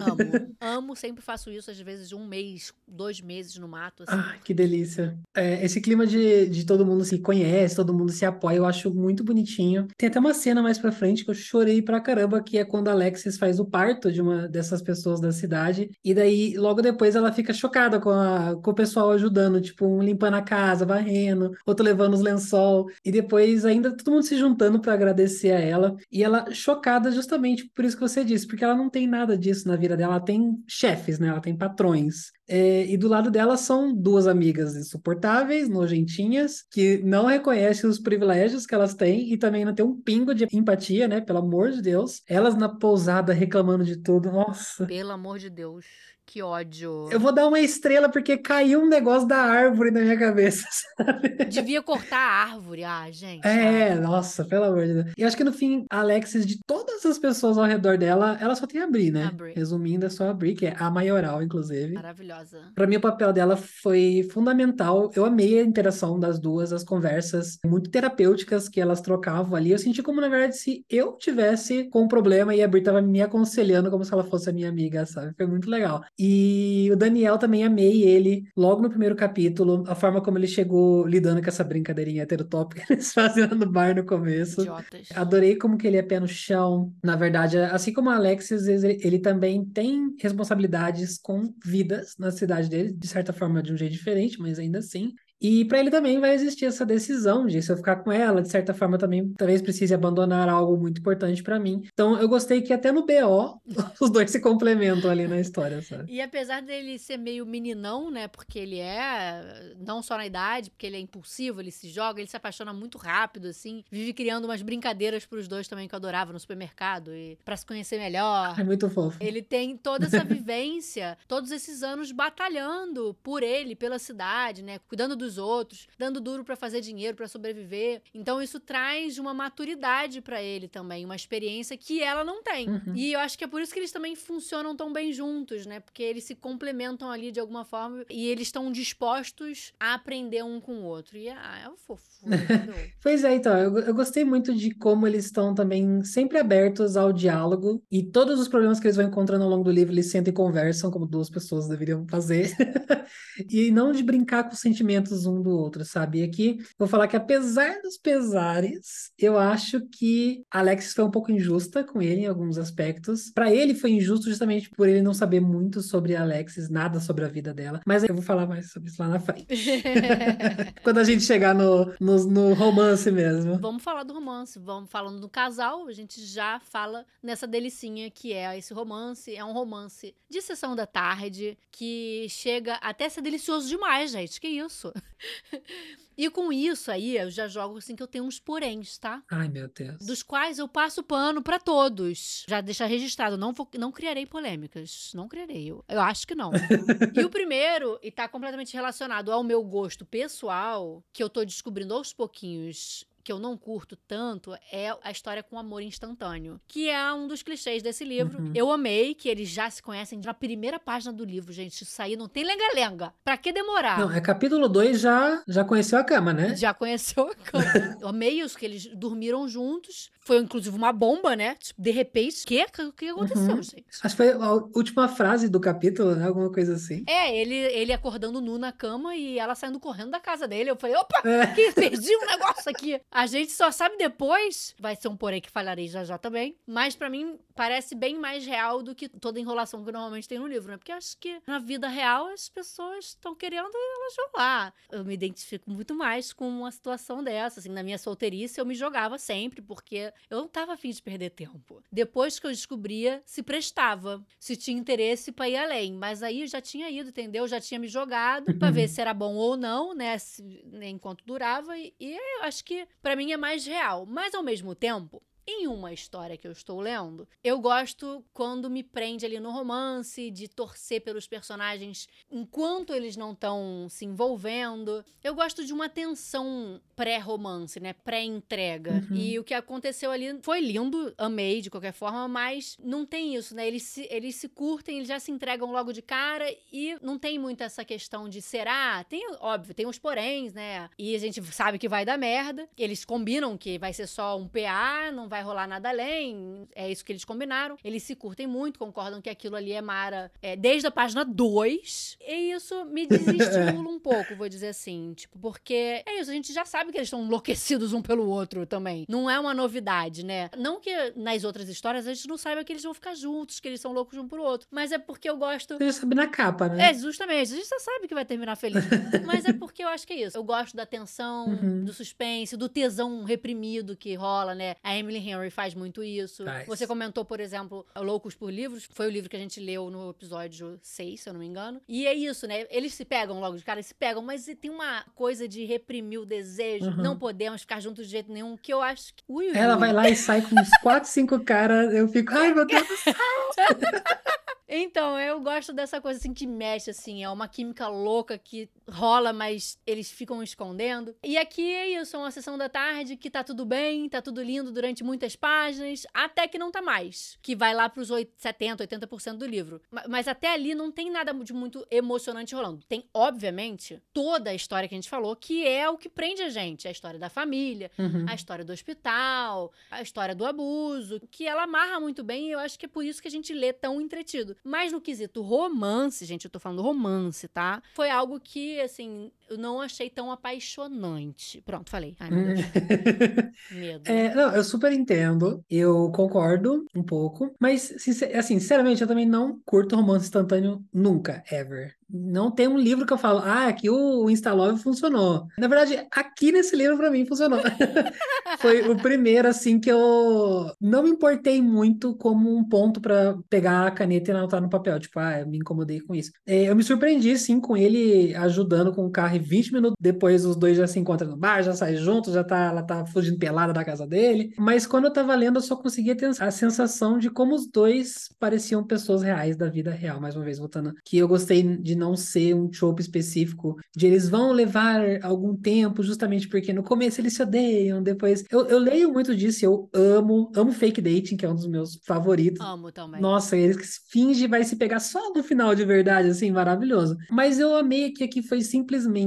Amo. (laughs) Amo, sempre faço isso, às vezes, um mês, dois meses no mato. Assim. Ah, que delícia. É, esse clima de, de todo mundo se conhece, todo mundo se apoia, eu acho muito bonitinho. Tem até uma cena mais pra frente que eu chorei pra caramba, que é quando a Alexis faz o parto de uma dessas pessoas da cidade. E daí, logo depois, ela fica chocada com, a, com o pessoal ajudando, tipo, um limpando a casa, varrendo varrendo, outro levando os lençol, e depois ainda todo mundo se juntando para agradecer a ela. E ela chocada justamente por isso que você disse, porque ela não tem nada disso na vida dela, ela tem chefes, né? Ela tem patrões. É, e do lado dela são duas amigas insuportáveis, nojentinhas, que não reconhecem os privilégios que elas têm e também não tem um pingo de empatia, né? Pelo amor de Deus. Elas na pousada reclamando de tudo. Nossa. Pelo amor de Deus. Que ódio. Eu vou dar uma estrela porque caiu um negócio da árvore na minha cabeça, (laughs) sabe? Devia cortar a árvore, ah, gente. É, ah. nossa, pelo amor de Deus. E acho que no fim, a Alexis, de todas as pessoas ao redor dela, ela só tem a Bri, né? A Bri. Resumindo, é só a Bri, que é a maioral, inclusive. Maravilhosa. Pra mim, o papel dela foi fundamental. Eu amei a interação das duas, as conversas muito terapêuticas que elas trocavam ali. Eu senti como, na verdade, se eu tivesse com um problema e a Bri tava me aconselhando como se ela fosse a minha amiga, sabe? Foi muito legal. E o Daniel também amei ele, logo no primeiro capítulo, a forma como ele chegou lidando com essa brincadeirinha heterotópica (laughs) que eles faziam no bar no começo. Idiotas. Adorei como que ele é pé no chão. Na verdade, assim como a Alexis, ele, ele também tem responsabilidades com vidas na cidade dele, de certa forma de um jeito diferente, mas ainda assim. E para ele também vai existir essa decisão de se eu ficar com ela, de certa forma também talvez precise abandonar algo muito importante para mim. Então eu gostei que até no BO (laughs) os dois se complementam ali na história, sabe? E apesar dele ser meio meninão, né, porque ele é não só na idade, porque ele é impulsivo, ele se joga, ele se apaixona muito rápido assim, vive criando umas brincadeiras para os dois também que eu adorava no supermercado e para se conhecer melhor. É muito fofo. Ele tem toda essa (laughs) vivência, todos esses anos batalhando por ele, pela cidade, né, cuidando dos outros, dando duro para fazer dinheiro, para sobreviver. Então isso traz uma maturidade para ele também, uma experiência que ela não tem. Uhum. E eu acho que é por isso que eles também funcionam tão bem juntos, né? Porque eles se complementam ali de alguma forma e eles estão dispostos a aprender um com o outro. E ah, é um fofo. (laughs) pois é, então, eu, eu gostei muito de como eles estão também sempre abertos ao diálogo e todos os problemas que eles vão encontrando ao longo do livro, eles sentem e conversam, como duas pessoas deveriam fazer. (laughs) e não de brincar com os sentimentos um do outro, sabe? E aqui vou falar que apesar dos pesares, eu acho que Alexis foi um pouco injusta com ele em alguns aspectos. Para ele foi injusto justamente por ele não saber muito sobre Alexis, nada sobre a vida dela. Mas eu vou falar mais sobre isso lá na frente. (laughs) Quando a gente chegar no, no, no, romance mesmo. Vamos falar do romance. Vamos falando do casal, a gente já fala nessa delicinha que é esse romance. É um romance de sessão da tarde que chega até ser delicioso demais, gente. Que isso? (laughs) E com isso aí, eu já jogo assim que eu tenho uns poréns, tá? Ai, meu Deus. Dos quais eu passo pano para todos. Já deixar registrado, não vou, não criarei polêmicas. Não criarei, eu, eu acho que não. (laughs) e o primeiro, e tá completamente relacionado ao meu gosto pessoal, que eu tô descobrindo aos pouquinhos que eu não curto tanto é a história com amor instantâneo, que é um dos clichês desse livro. Uhum. Eu amei que eles já se conhecem na primeira página do livro, gente. Isso aí não tem lenga-lenga. Pra que demorar? Não, é capítulo 2 já, já conheceu a cama, né? Já conheceu a cama. (laughs) eu amei isso, que eles dormiram juntos. Foi, inclusive, uma bomba, né? Tipo, de repente, o que, que aconteceu, Uhum. gente? Acho que foi a última frase do capítulo, né? Alguma coisa assim. É, ele, ele acordando nu na cama e ela saindo correndo da casa dele. Eu falei, opa, É. que perdi um negócio aqui. (laughs) A gente só sabe depois. Vai ser um porém que falharei já já também. Mas pra mim parece bem mais real do que toda enrolação que normalmente tem no livro, né? Porque acho que na vida real as pessoas estão querendo e elas vão lá. Eu me identifico muito mais com uma situação dessa. Assim, na minha solteirice eu me jogava sempre, porque eu não tava afim de perder tempo. Depois que eu descobria se prestava, se tinha interesse pra ir além. Mas aí eu já tinha ido, entendeu? Já tinha me jogado pra (laughs) ver se era bom ou não, né? Se- né, enquanto durava. E, e eu acho que pra mim é mais real. Mas ao mesmo tempo. Em uma história que eu estou lendo, eu gosto quando me prende ali no romance, de torcer pelos personagens enquanto eles não estão se envolvendo. Eu gosto de uma tensão pré-romance, né? Pré-entrega. Uhum. E o que aconteceu ali foi lindo, amei de qualquer forma, mas não tem isso, né? Eles se, eles se curtem, eles já se entregam logo de cara e não tem muito essa questão de será. Tem, óbvio, tem os poréns, né? E a gente sabe que vai dar merda. Eles combinam que vai ser só um PA, não vai rolar nada além. É isso que eles combinaram. Eles se curtem muito, concordam que aquilo ali é Mara é, desde a página 2. E isso me (laughs) desestimula um pouco, vou dizer assim. Tipo, porque é isso, a gente já sabe que eles estão enlouquecidos um pelo outro também. Não é uma novidade, né? Não que nas outras histórias a gente não saiba que eles vão ficar juntos, que eles são loucos um pro outro. Mas é porque eu gosto. Você já sabe na capa, né? É, justamente. A gente já sabe que vai terminar feliz. (laughs) Mas é porque eu acho que é isso. Eu gosto da tensão, Uhum. do suspense, do tesão reprimido que rola, né? A Emily Henry faz muito isso. Faz. Você comentou, por exemplo, Loucos por Livros. Foi o livro que a gente leu no episódio 6, se eu não me engano. E é isso, né? Eles se pegam logo de cara, eles se pegam, mas tem uma coisa de reprimir o desejo. Uhum. Não podemos ficar juntos de jeito nenhum, que eu acho que. Ui, ui, Ela vai lá e sai com uns 4, 5 caras. Eu fico, ai meu Deus do céu. (laughs) Então, eu gosto dessa coisa assim que mexe, assim. É uma química louca que rola, mas eles ficam escondendo. E aqui é isso, é uma sessão da tarde que tá tudo bem, tá tudo lindo durante muitas páginas, até que não tá mais. Que vai lá pros 8, 70, 80% do livro. Ma- Mas até ali não tem nada de muito emocionante rolando. Tem, obviamente, toda a história que a gente falou, que é o que prende a gente. A história da família, Uhum. a história do hospital, a história do abuso, que ela amarra muito bem e eu acho que é por isso que a gente lê tão entretido. Mas no quesito romance, gente, eu tô falando romance, tá? Foi algo que, assim, eu não achei tão apaixonante. Pronto, falei. Ai, meu Deus, (laughs) medo. É, não, eu super entendo, eu concordo um pouco, mas, assim, sinceramente, eu também não curto romance instantâneo nunca, ever. Não tem um livro que eu falo, ah, aqui o Instalove funcionou. Na verdade, aqui nesse livro pra mim funcionou. (laughs) Foi o primeiro, assim, que eu não me importei muito como um ponto pra pegar a caneta e anotar no papel. Tipo, ah, eu me incomodei com isso. É, eu me surpreendi, sim, com ele ajudando com o carro e 20 minutos depois os dois já se encontram no bar, já saem juntos, já tá, ela tá fugindo pelada da casa dele. Mas quando eu tava lendo, eu só conseguia ter a sensação de como os dois pareciam pessoas reais da vida real, mais uma vez voltando. Que eu gostei de não ser um trope específico, de eles vão levar algum tempo, justamente porque no começo eles se odeiam, depois. Eu, eu leio muito disso, eu amo, amo fake dating, que é um dos meus favoritos. Amo também. Nossa, eles que finge vai se pegar só no final de verdade, assim, maravilhoso. Mas eu amei que aqui foi simplesmente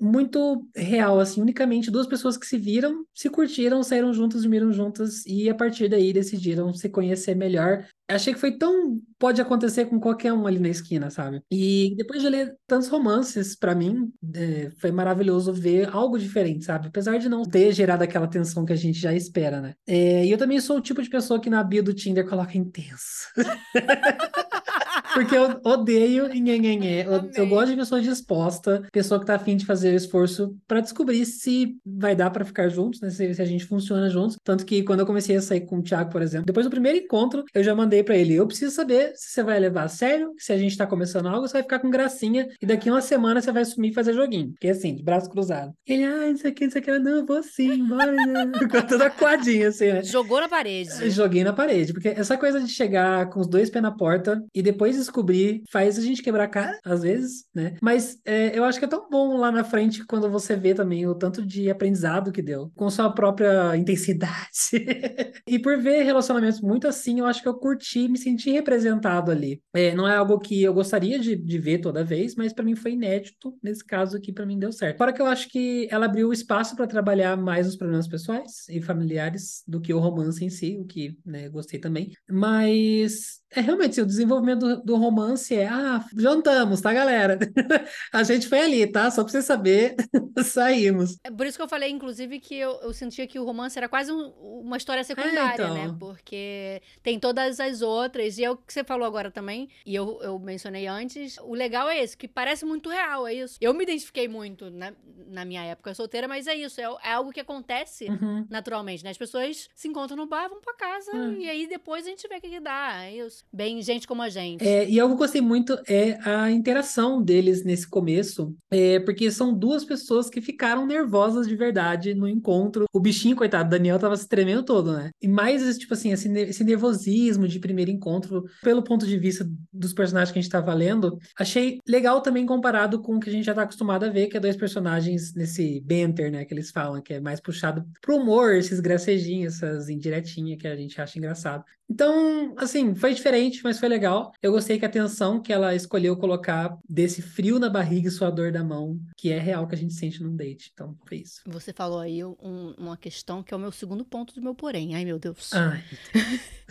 muito real, assim, unicamente duas pessoas que se viram, se curtiram, saíram juntas, dormiram juntas e a partir daí decidiram se conhecer melhor. Achei que foi tão. Pode acontecer com qualquer um ali na esquina, sabe? E depois de ler tantos romances, pra mim, é, foi maravilhoso ver algo diferente, sabe? Apesar de não ter gerado aquela tensão que a gente já espera, né? É, e eu também sou o tipo de pessoa que na bio do Tinder coloca intenso. (laughs) Porque eu odeio nhenhenhé. Eu, eu gosto de pessoa disposta, pessoa que tá afim de fazer o esforço pra descobrir se vai dar pra ficar juntos, né? Se, se a gente funciona juntos. Tanto que quando eu comecei a sair com o Thiago, por exemplo, depois do primeiro encontro, eu já mandei para ele: eu preciso saber se você vai levar a sério, se a gente tá começando algo, você vai ficar com gracinha e daqui uma semana você vai sumir e fazer joguinho. Porque assim, de braço cruzado. Ele, ah, isso aqui, isso aqui, não, eu vou sim, bora. (laughs) Ficou toda coadinha, assim, né? Jogou na parede. Joguei na parede, porque essa coisa de chegar com os dois pés na porta e depois descobrir faz a gente quebrar a cara, às vezes, né? Mas é, eu acho que é tão bom lá na frente quando você vê também o tanto de aprendizado que deu, com sua própria intensidade. (laughs) e por ver relacionamentos muito assim, eu acho que eu curti, me senti representado ali. É, não é algo que eu gostaria de, de ver toda vez, mas para mim foi inédito. Nesse caso aqui, para mim deu certo. Fora que eu acho que ela abriu espaço para trabalhar mais os problemas pessoais e familiares do que o romance em si, o que né, gostei também. Mas é realmente assim, o desenvolvimento do, do, romance é ah, jantamos, tá, galera? (laughs) a gente foi ali, tá? Só pra você saber, (laughs) saímos. É por isso que eu falei, inclusive, que eu, eu sentia que o romance era quase um, uma história secundária, é, então. né? Porque tem todas as outras, e é o que você falou agora também, e eu, eu mencionei antes, o legal é esse, que parece muito real, é isso. Eu me identifiquei muito na, na minha época solteira, mas é isso, é, é algo que acontece uhum. naturalmente, né? As pessoas se encontram no bar, vão pra casa, uhum. e aí depois a gente vê o que, que dá, é isso. Bem gente como a gente. É, e algo que eu gostei muito é a interação deles nesse começo, é, porque são duas pessoas que ficaram nervosas de verdade no encontro. O bichinho, coitado, Daniel tava se tremendo todo, né? E mais, tipo assim, esse, esse nervosismo de primeiro encontro, pelo ponto de vista dos personagens que a gente tava lendo, achei legal também comparado com o que a gente já tá acostumado a ver, que é dois personagens nesse banter, né, que eles falam, que é mais puxado pro humor, esses gracejinhos, essas indiretinhas que a gente acha engraçado. Então, assim, foi diferente, mas foi legal. Eu gostei que a tensão que ela escolheu colocar desse frio na barriga e sua dor da mão, que é real que a gente sente num date. Então, foi isso. Você falou aí um, uma questão que é o meu segundo ponto do meu porém. Ai, meu Deus. Ai.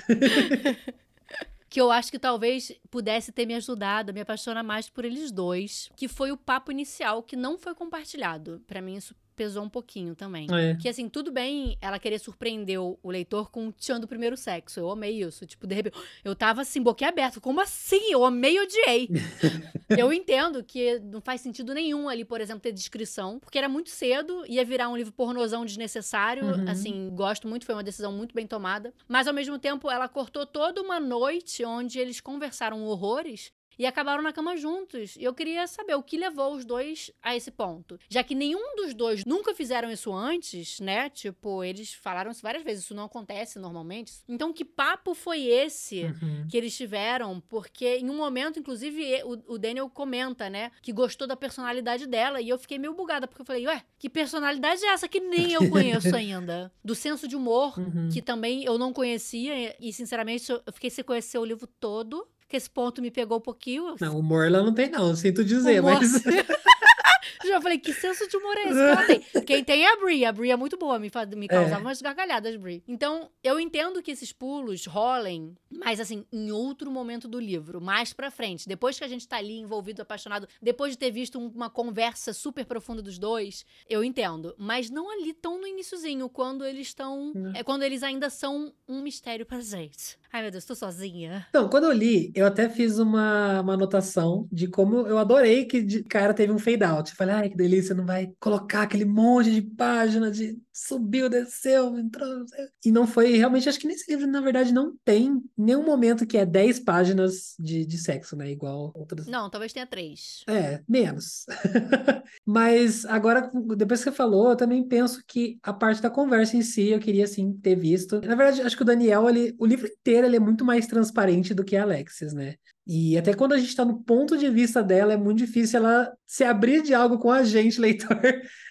(laughs) que eu acho que talvez pudesse ter me ajudado a me apaixonar mais por eles dois, que foi o papo inicial que não foi compartilhado. Para mim isso pesou um pouquinho também. É. Que assim, tudo bem ela querer surpreender o leitor com o tchan do primeiro sexo. Eu amei isso. Tipo, de repente, eu tava assim, boquiaberto. Como assim? Eu amei e odiei. (laughs) eu entendo que não faz sentido nenhum ali, por exemplo, ter descrição, porque era muito cedo, ia virar um livro pornozão desnecessário. Uhum. Assim, gosto muito, foi uma decisão muito bem tomada. Mas ao mesmo tempo, ela cortou toda uma noite onde eles conversaram horrores e acabaram na cama juntos. E eu queria saber o que levou os dois a esse ponto. Já que nenhum dos dois nunca fizeram isso antes, né? Tipo, eles falaram isso várias vezes, isso não acontece normalmente. Então, que papo foi esse uhum. que eles tiveram? Porque em um momento, inclusive, o, o, Daniel comenta, né? Que gostou da personalidade dela. E eu fiquei meio bugada, porque eu falei, ué, que personalidade é essa que nem eu conheço (laughs) ainda? Do senso de humor, uhum. que também eu não conhecia. E, sinceramente, eu fiquei sem conhecer o livro todo que esse ponto me pegou um pouquinho. Não, humor ela não tem, não, sinto dizer, humor... mas. (laughs) Já falei, que senso de humor é esse que ela tem? (laughs) Quem tem é a Brie. A Brie é muito boa, me, me é. causava é. umas gargalhadas, Brie. Então, eu entendo que esses pulos rolem, mas assim, em outro momento do livro, mais pra frente. Depois que a gente tá ali envolvido, apaixonado, depois de ter visto uma conversa super profunda dos dois, eu entendo. Mas não ali tão no iníciozinho, quando eles estão. É quando eles ainda são um mistério pra gente. Ai, meu Deus, tô sozinha. Então, quando eu li, eu até fiz uma, uma anotação de como eu adorei que de cara teve um fade out. Falei, ai, que delícia, não vai colocar aquele monte de página de subiu, desceu, entrou. E não foi, realmente, acho que nesse livro, na verdade, não tem nenhum momento que é 10 páginas de, de sexo, né? Igual outras. Não, talvez tenha três. É, menos. (laughs) Mas agora, depois que você falou, eu também penso que a parte da conversa em si, eu queria, sim, ter visto. Na verdade, acho que o Daniel, ele, o livro inteiro, ele é muito mais transparente do que a Alexis, né? E até quando a gente está no ponto de vista dela, é muito difícil ela se abrir de algo com a gente, (laughs) leitor.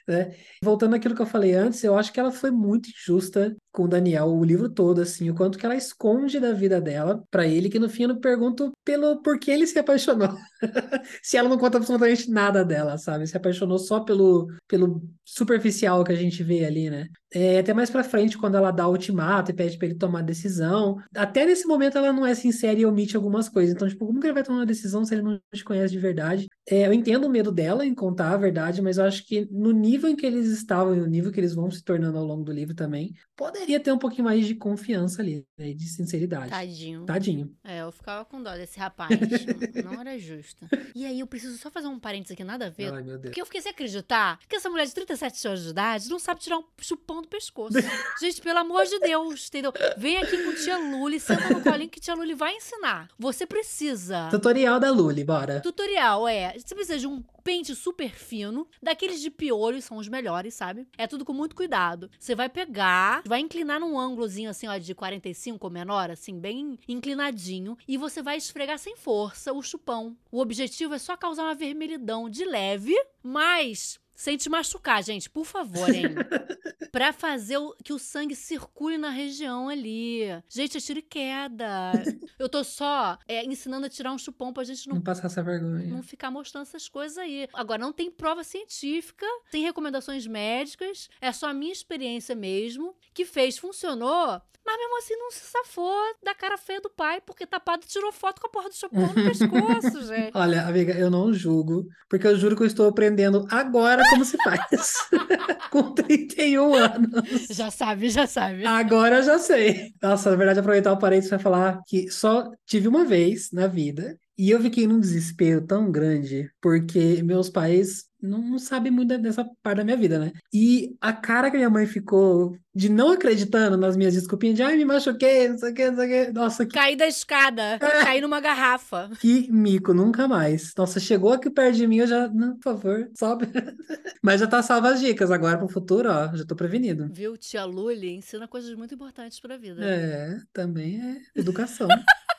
Né? Voltando àquilo que eu falei antes, eu acho que ela foi muito injusta com o Daniel o livro todo, assim, o quanto que ela esconde da vida dela para ele, que no fim eu não pergunto pelo porquê ele se apaixonou. (laughs) se ela não conta absolutamente nada dela, sabe? Se apaixonou só pelo, pelo superficial que a gente vê ali, né? É, até mais pra frente, quando ela dá o ultimato e pede pra ele tomar decisão. Até nesse momento ela não é sincera e omite algumas coisas. Então, tipo, como que ele vai tomar uma decisão se ele não te conhece de verdade? É, eu entendo o medo dela em contar a verdade, mas eu acho que no nível em que eles estavam e no nível que eles vão se tornando ao longo do livro também, pode poderia ter um pouquinho mais de confiança ali, né? De sinceridade. Tadinho. Tadinho. É, eu ficava com dó desse rapaz. (laughs) não era justo. E aí eu preciso só fazer um parênteses aqui, nada a ver. Ai, meu Deus. Porque eu fiquei sem acreditar que essa mulher de 37 anos de idade não sabe tirar um chupão do pescoço. (laughs) Gente, pelo amor de Deus, entendeu? Vem aqui com tia Luli, senta no colinho que tia Luli vai ensinar. Você precisa. Tutorial da Luli, bora. Tutorial é: você precisa de um pente super fino, daqueles de piolho, são os melhores, sabe? É tudo com muito cuidado. Você vai pegar, vai inclinar num ângulozinho assim, ó, de 45 ou menor, assim, bem inclinadinho, e você vai esfregar sem força o chupão. O objetivo é só causar uma vermelhidão de leve, mas sem te machucar, gente, por favor, hein? (laughs) pra fazer o, que o sangue circule na região ali. Gente, é tiro e queda. (laughs) Eu tô só é, ensinando a tirar um chupão pra gente não, Não passar essa vergonha. não ficar mostrando essas coisas aí. Agora, não tem prova científica, tem recomendações médicas, é só a minha experiência mesmo, que fez, funcionou, mas mesmo assim não se safou da cara feia do pai, porque tapado tirou foto com a porra do chupão no pescoço, (laughs) gente. Olha, amiga, eu não julgo, porque eu juro que eu estou aprendendo agora como se faz. (laughs) Com 31 anos. Já sabe, já sabe. Agora eu já sei. Nossa, na verdade, aproveitar o parênteses para falar que só tive uma vez na vida e eu fiquei num desespero tão grande porque meus pais não, não sabem muito dessa parte da minha vida, né? E a cara que minha mãe ficou de não acreditando nas minhas desculpinhas de ai, me machuquei, não sei o que, não sei o que. Nossa, que, Caí da escada, caí numa garrafa. que mico, nunca mais. Nossa, chegou aqui perto de mim, eu já. Não, por favor, sobe. (laughs) Mas já tá salva as dicas agora pro futuro, ó. Já tô prevenido. Viu, tia Luli ensina coisas muito importantes pra vida. É, também é educação. (laughs)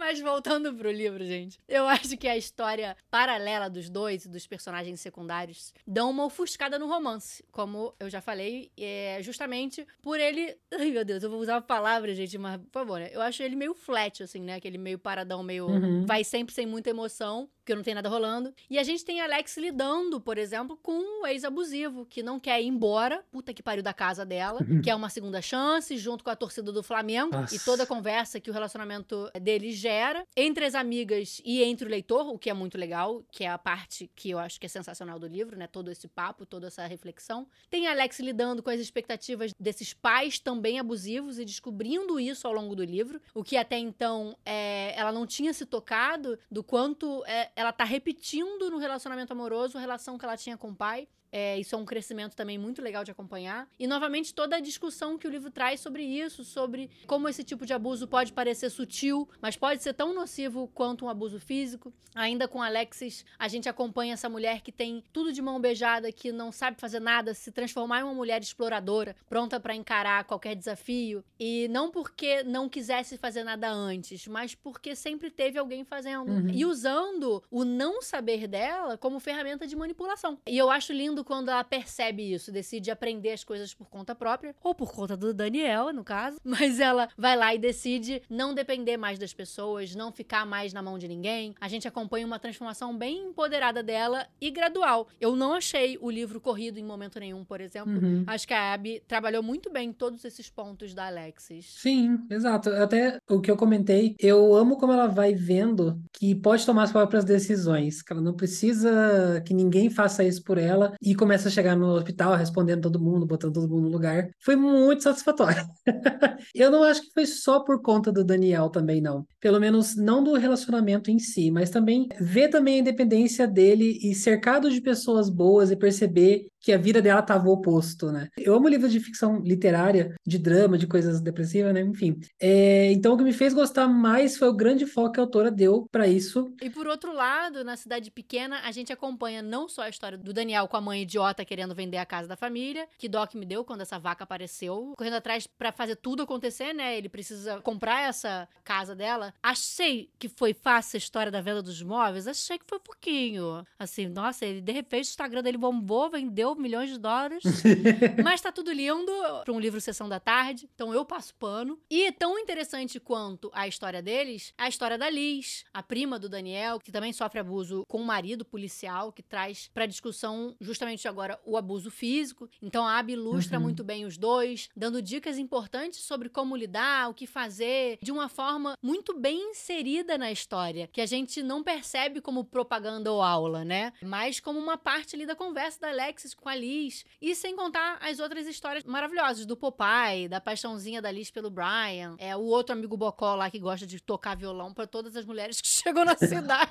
Mas voltando pro livro, gente, eu acho que a história paralela dos dois, dos personagens secundários, dão uma ofuscada no romance. Como eu já falei, é justamente por ele. Ai, meu Deus, eu vou usar a palavra, gente, mas por favor, né? Eu acho ele meio flat, assim, né? Aquele meio paradão, meio. Uhum. Vai sempre sem muita emoção, porque não tem nada rolando. E a gente tem Alex lidando, por exemplo, com um ex-abusivo, que não quer ir embora, puta que pariu da casa dela, (laughs) que é uma segunda chance, junto com a torcida do Flamengo, Nossa. e toda a conversa que o relacionamento deles gera, entre as amigas e entre o leitor, o que é muito legal, que é a parte que eu acho que é sensacional do livro, né? Todo esse papo, toda essa reflexão. Tem Alex lidando com as expectativas desses pais também abusivos e descobrindo isso ao longo do livro, o que até então é, ela não tinha se tocado do quanto é, ela tá repetindo no relacionamento amoroso a relação que ela tinha com o pai. É, isso é um crescimento também muito legal de acompanhar. E, novamente, toda a discussão que o livro traz sobre isso, sobre como esse tipo de abuso pode parecer sutil, mas pode ser tão nocivo quanto um abuso físico. Ainda com Alexis, a gente acompanha essa mulher que tem tudo de mão beijada, que não sabe fazer nada, se transformar em uma mulher exploradora, pronta para encarar qualquer desafio. E não porque não quisesse fazer nada antes, mas porque sempre teve alguém fazendo. Uhum. E usando o não saber dela como ferramenta de manipulação. E eu acho lindo quando ela percebe isso, decide aprender as coisas por conta própria, ou por conta do Daniel, no caso. (laughs) Mas ela vai lá e decide não depender mais das pessoas, não ficar mais na mão de ninguém. A gente acompanha uma transformação bem empoderada dela e gradual. Eu não achei o livro corrido em momento nenhum, por exemplo. Uhum. Acho que a Abby trabalhou muito bem em todos esses pontos da Alexis. Sim, exato. Até o que eu comentei, eu amo como ela vai vendo que pode tomar as próprias decisões, que ela não precisa que ninguém faça isso por ela e começa a chegar no hospital respondendo todo mundo, botando todo mundo no lugar. Foi muito satisfatório. (laughs) eu não acho que foi só por conta do Daniel também, não. Pelo menos não do relacionamento em si, mas também ver também a independência dele e cercado de pessoas boas e perceber que a vida dela estava o oposto, né? Eu amo livros de ficção literária, de drama, de coisas depressivas, né? Enfim. É, então, o que me fez gostar mais foi o grande foco que a autora deu para isso. E por outro lado, na cidade pequena, a gente acompanha não só a história do Daniel com a mãe idiota querendo vender a casa da família, que que me deu quando essa vaca apareceu, correndo atrás pra fazer tudo acontecer, né? Ele precisa comprar essa casa dela. Achei que foi fácil a história da venda dos móveis, achei que foi pouquinho. Assim, nossa, ele de repente o Instagram dele bombou, vendeu milhões de dólares. (laughs) Mas tá tudo lindo pra um livro Sessão da Tarde, então eu passo pano. E tão interessante quanto a história deles, a história da Liz, a prima do Daniel, que também sofre abuso com o marido policial, que traz pra discussão justamente agora o abuso físico. Então a Abby ilustra Uhum. muito bem os dois, dando dicas importantes sobre como lidar, o que fazer, de uma forma muito bem inserida na história, que a gente não percebe como propaganda ou aula, né? Mas como uma parte ali da conversa da Alexis com a Liz. E sem contar as outras histórias maravilhosas do Popeye, da paixãozinha da Liz pelo Brian, é o outro amigo Bocó lá que gosta de tocar violão para todas as mulheres que (laughs) chegam na cidade.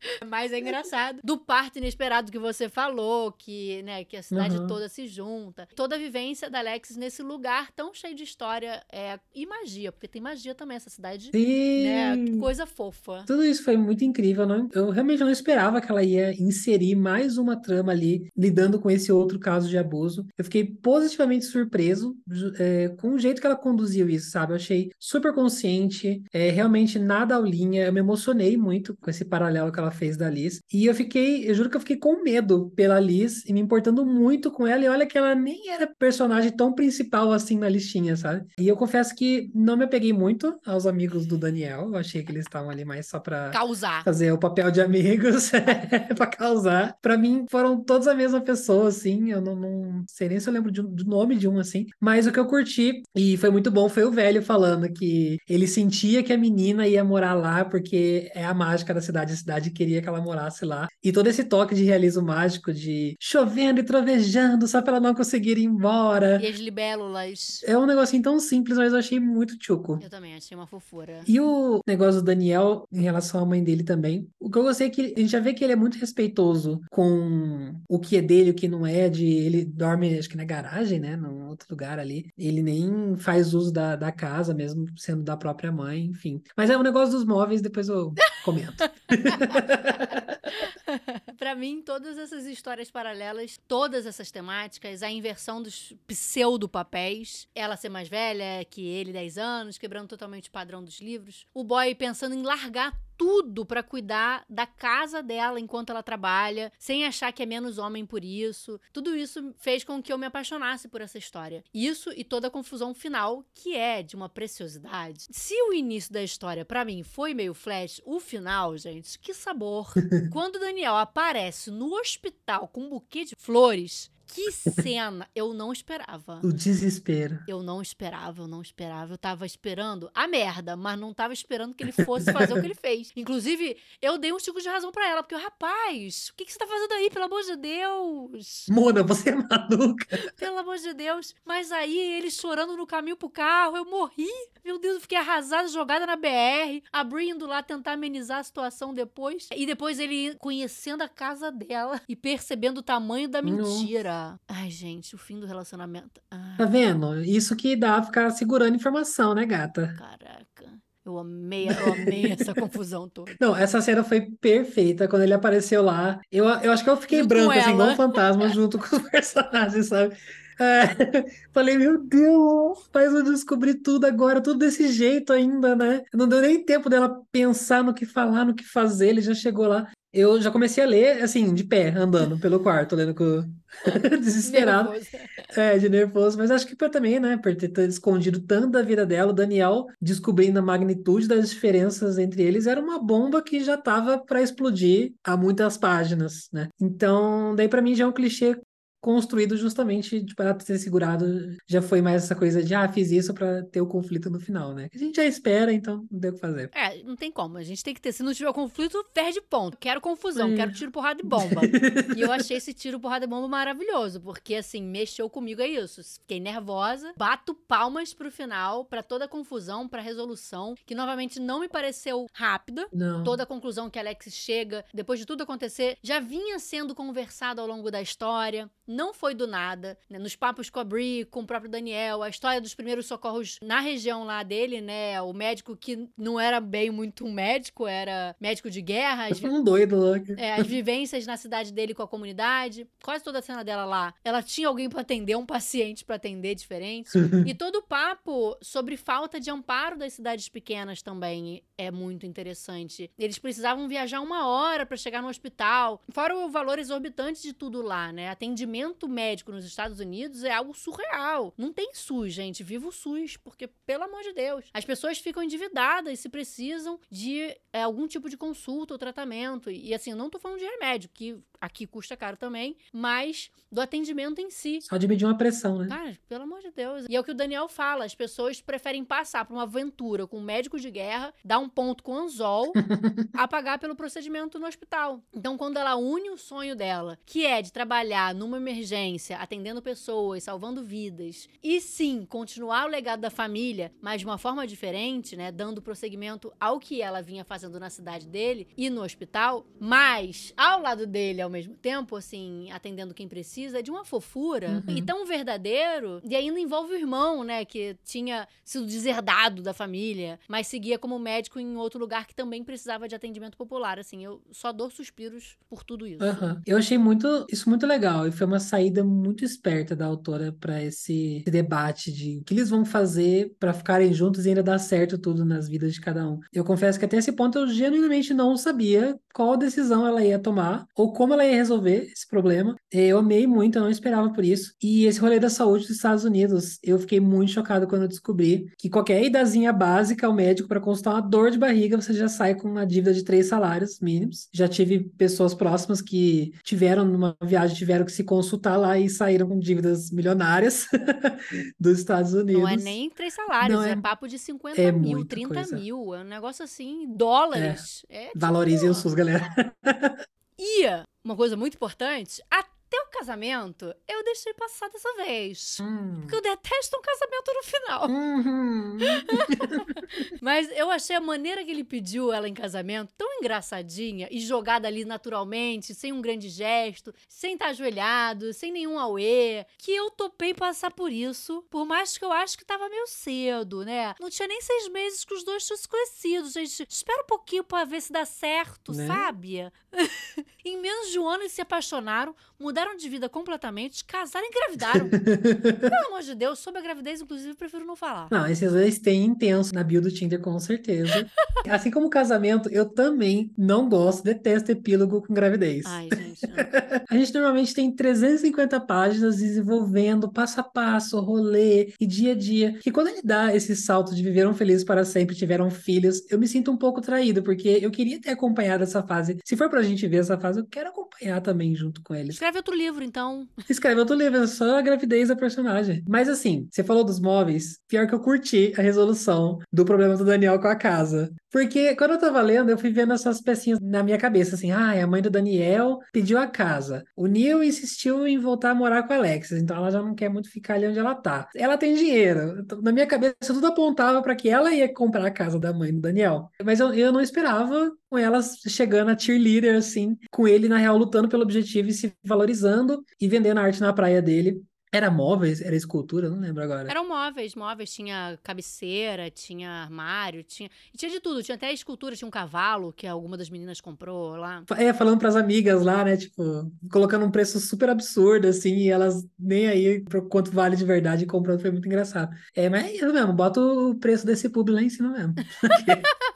(laughs) Mas é engraçado. Do parto inesperado que você falou, que, né, que a cidade uhum. toda se junta. Toda a vivência da Alexis nesse lugar tão cheio de história é, e magia, porque tem magia também essa cidade. Sim. Né, coisa fofa. Tudo isso foi muito incrível, não? Eu realmente não esperava que ela ia inserir mais uma trama ali, lidando com esse outro caso de abuso. Eu fiquei positivamente surpreso é, com o jeito que ela conduziu isso, sabe? Eu achei super consciente, é, realmente nada aulinha. Eu me emocionei muito com esse paralelo que ela fez da Liz. E eu fiquei, eu juro que eu fiquei com medo pela Liz e me importando muito com ela. E olha que ela nem era personagem tão principal assim na listinha, sabe? E eu confesso que não me apeguei muito aos amigos do Daniel. Eu achei que eles estavam ali mais só pra causar. fazer o papel de amigos, (laughs) pra causar. Pra mim, foram todos a mesma pessoa, assim. Eu não, não sei nem se eu lembro do nome de um, assim. Mas o que eu curti, e foi muito bom, foi o velho falando que ele sentia que a menina ia morar lá porque é a mágica da cidade. A cidade queria que ela morasse lá. E todo esse toque de realismo mágico, de chovendo e trovejando, só pra ela não conseguir ir embora. E as libélulas. É um negocinho tão simples, mas eu achei muito tchuco. Eu também achei uma fofura. E o negócio do Daniel em relação à mãe dele também. O que eu gostei é que a gente já vê que ele é muito respeitoso com o que é dele, o que não é, de ele dorme, acho que na garagem, né? Num outro lugar ali. Ele nem faz uso da, da casa, mesmo sendo da própria mãe, enfim. Mas é um negócio dos móveis, depois eu comento. (laughs) para mim, todas essas histórias paralelas, todas essas temáticas, a inversão dos pseudo-papéis, ela ser mais velha que ele, 10 anos, quebrando totalmente o padrão dos livros, o boy pensando em largar tudo para cuidar da casa dela enquanto ela trabalha, sem achar que é menos homem por isso. Tudo isso fez com que eu me apaixonasse por essa história. Isso e toda a confusão final, que é de uma preciosidade. Se o início da história para mim foi meio flash, o final, gente, que sabor. (laughs) Quando Daniel aparece no hospital com um buquê de flores, que cena eu não esperava. O desespero. Eu não esperava, eu não esperava. Eu tava esperando a merda, mas não tava esperando que ele fosse fazer o que ele (laughs) fez. Inclusive, eu dei um tipo de razão para ela, porque, rapaz, o que, que você tá fazendo aí, pelo amor de Deus? Mona, você é maluca. Pelo amor de Deus. Mas aí, ele chorando no caminho pro carro, eu morri. Meu Deus, eu fiquei arrasada, jogada na BR, abrindo lá tentar amenizar a situação depois. E depois ele conhecendo a casa dela e percebendo o tamanho da mentira. Ai, gente, o fim do relacionamento. Ai. Tá vendo? Isso que dá ficar segurando informação, né, gata? Caraca. Eu amei, eu amei (laughs) essa confusão toda. Não, essa cena foi perfeita quando ele apareceu lá. Eu, eu acho que eu fiquei branco, assim, igual um fantasma, (laughs) junto com os personagens, sabe? É, (laughs) falei, meu Deus, faz eu descobrir tudo agora, tudo desse jeito ainda, né? Não deu nem tempo dela pensar no que falar, no que fazer, ele já chegou lá. Eu já comecei a ler, assim, de pé, andando pelo quarto, lendo com... (laughs) (laughs) desesperado. Nervoso. É, de nervoso. Mas acho que por também, né, por ter escondido tanto da vida dela, o Daniel descobrindo a magnitude das diferenças entre eles, era uma bomba que já tava para explodir há muitas páginas, né? Então, daí para mim já é um clichê construído justamente para ter segurado. Já foi mais essa coisa de, ah, fiz isso para ter o conflito no final, né? A gente já espera, então não tem o que fazer. É, não tem como. A gente tem que ter. Se não tiver conflito, perde ponto. Quero confusão, é. quero tiro, porrada e bomba. (laughs) e eu achei esse tiro, porrada e bomba maravilhoso, porque assim, mexeu comigo, é isso. Fiquei nervosa, bato palmas pro final, para toda a confusão, pra resolução, que novamente não me pareceu rápida. Não. Toda a conclusão que Alex chega, depois de tudo acontecer, já vinha sendo conversado ao longo da história não foi do nada. Né? Nos papos com a Brie, com o próprio Daniel, a história dos primeiros socorros na região lá dele, né? O médico que não era bem muito um médico, era médico de guerra. As, um doido lá. É, as vivências na cidade dele com a comunidade. Quase toda a cena dela lá. Ela tinha alguém para atender, um paciente para atender diferente. (laughs) e todo o papo sobre falta de amparo das cidades pequenas também é muito interessante. Eles precisavam viajar uma hora para chegar no hospital. Fora o valor exorbitante de tudo lá, né? Atendimento atendimento médico nos Estados Unidos é algo surreal. Não tem SUS, gente. Viva o SUS, porque, pelo amor de Deus, as pessoas ficam endividadas se precisam de é, algum tipo de consulta ou tratamento. E, assim, não tô falando de remédio, que aqui custa caro também, mas do atendimento em si. Só de medir uma pressão, né? Cara, pelo amor de Deus. E é o que o Daniel fala, as pessoas preferem passar por uma aventura com um médico de guerra, dar um ponto com anzol, (laughs) a pagar pelo procedimento no hospital. Então, quando ela une o sonho dela, que é de trabalhar numa emergência, atendendo pessoas, salvando vidas, e sim, continuar o legado da família, mas de uma forma diferente, né, dando prosseguimento ao que ela vinha fazendo na cidade dele e no hospital, mas ao lado dele ao mesmo tempo, assim, atendendo quem precisa, é de uma fofura Uhum. e tão verdadeiro, e ainda envolve o irmão, né, que tinha sido deserdado da família, mas seguia como médico em outro lugar que também precisava de atendimento popular, assim, eu só dou suspiros por tudo isso. Aham. Eu achei muito isso muito legal e foi uma saída muito esperta da autora para esse, esse debate de o que eles vão fazer para ficarem juntos e ainda dar certo tudo nas vidas de cada um. Eu confesso que até esse ponto eu genuinamente não sabia qual decisão ela ia tomar ou como ela ia resolver esse problema. Eu amei muito, eu não esperava por isso. E esse rolê da saúde dos Estados Unidos, eu fiquei muito chocado quando eu descobri que qualquer idazinha básica ao médico para consultar uma dor de barriga, você já sai com uma dívida de três salários mínimos. Já tive pessoas próximas que tiveram numa viagem, tiveram que se consultar lá e saíram com dívidas milionárias (laughs) dos Estados Unidos. Não é nem três salários, Não é... é- papo de 50 é mil, muita 30 coisa. mil. É um negócio assim, dólares. É, tipo, Valorizem o SUS, galera. (laughs) E uma coisa muito importante, até casamento, eu deixei passar dessa vez. Porque eu detesto um casamento no final. Uhum. (laughs) Mas eu achei a maneira que ele pediu ela em casamento tão engraçadinha e jogada ali naturalmente, sem um grande gesto, sem estar ajoelhado, sem nenhum auê, que eu topei passar por isso, por mais que eu acho que tava meio cedo, né? Não tinha nem seis meses que os dois tinham se conhecido, gente. Espera um pouquinho pra ver se dá certo, Né? sabe? (laughs) em menos de um ano eles se apaixonaram, mudaram de vida completamente, casaram e engravidaram. (laughs) Pelo amor de Deus, sobre a gravidez, inclusive, eu prefiro não falar. Não, esses dois têm intenso na bio do Tinder, com certeza. (laughs) Assim como o casamento, eu também não gosto, detesto epílogo com gravidez. Ai, gente. (laughs) A gente normalmente tem 350 páginas desenvolvendo passo a passo, rolê e dia a dia. Que quando ele dá esse salto de viveram felizes para sempre, tiveram filhos, eu me sinto um pouco traído, porque eu queria ter acompanhado essa fase. Se for pra gente ver essa fase, eu quero acompanhar também junto com eles. Escreve outro livro, então. Escreve outro livro, é só a gravidez da personagem. Mas assim, você falou dos móveis, pior que eu curti a resolução do problema do Daniel com a casa. Porque quando eu tava lendo, eu fui vendo essas pecinhas na minha cabeça, assim, ah, a mãe do Daniel pediu a casa. O Neil insistiu em voltar a morar com a Alexis, então ela já não quer muito ficar ali onde ela tá. Ela tem dinheiro. Então, Na minha cabeça, tudo apontava para que ela ia comprar a casa da mãe do Daniel. Mas eu, eu não esperava com elas chegando a cheerleader, assim, com ele, na real, lutando pelo objetivo e se valorizando e vendendo a arte na praia dele. Era móveis? Era escultura? Não lembro agora. Eram móveis, móveis. Tinha cabeceira, tinha armário, tinha. E tinha de tudo. Tinha até escultura, tinha um cavalo que alguma das meninas comprou lá. É, falando pras amigas lá, né? Tipo, colocando um preço super absurdo, assim, e elas nem aí pro quanto vale de verdade comprando, foi muito engraçado. É, mas é isso mesmo, bota o preço desse pub lá em cima mesmo. (laughs)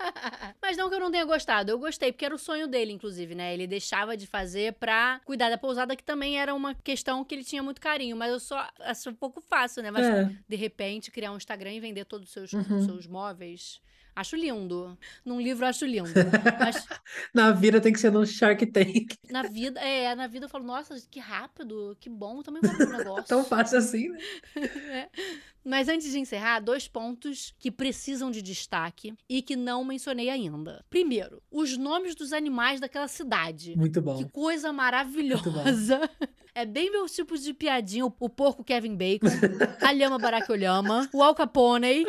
Mas não que eu não tenha gostado. Eu gostei, porque era o sonho dele, inclusive, né? Ele deixava de fazer pra cuidar da pousada, que também era uma questão que ele tinha muito carinho. Mas eu só acho um pouco fácil, né? Mas É. de repente criar um Instagram e vender todos os seus, Uhum. seus móveis. Acho lindo. Num livro acho lindo. (laughs) Mas Na vida tem que ser no Shark Tank. na vida, é, na vida eu falo, nossa, que rápido, que bom, também vou um (laughs) negócio. Tão fácil assim, né? (laughs) É. Mas antes de encerrar, dois pontos que precisam de destaque e que não mencionei ainda. Primeiro, os nomes dos animais daquela cidade. Muito bom. Que coisa maravilhosa. (laughs) É bem meu tipo de piadinha. O porco Kevin Bacon, a lhama Baracolhama, o Al Capone,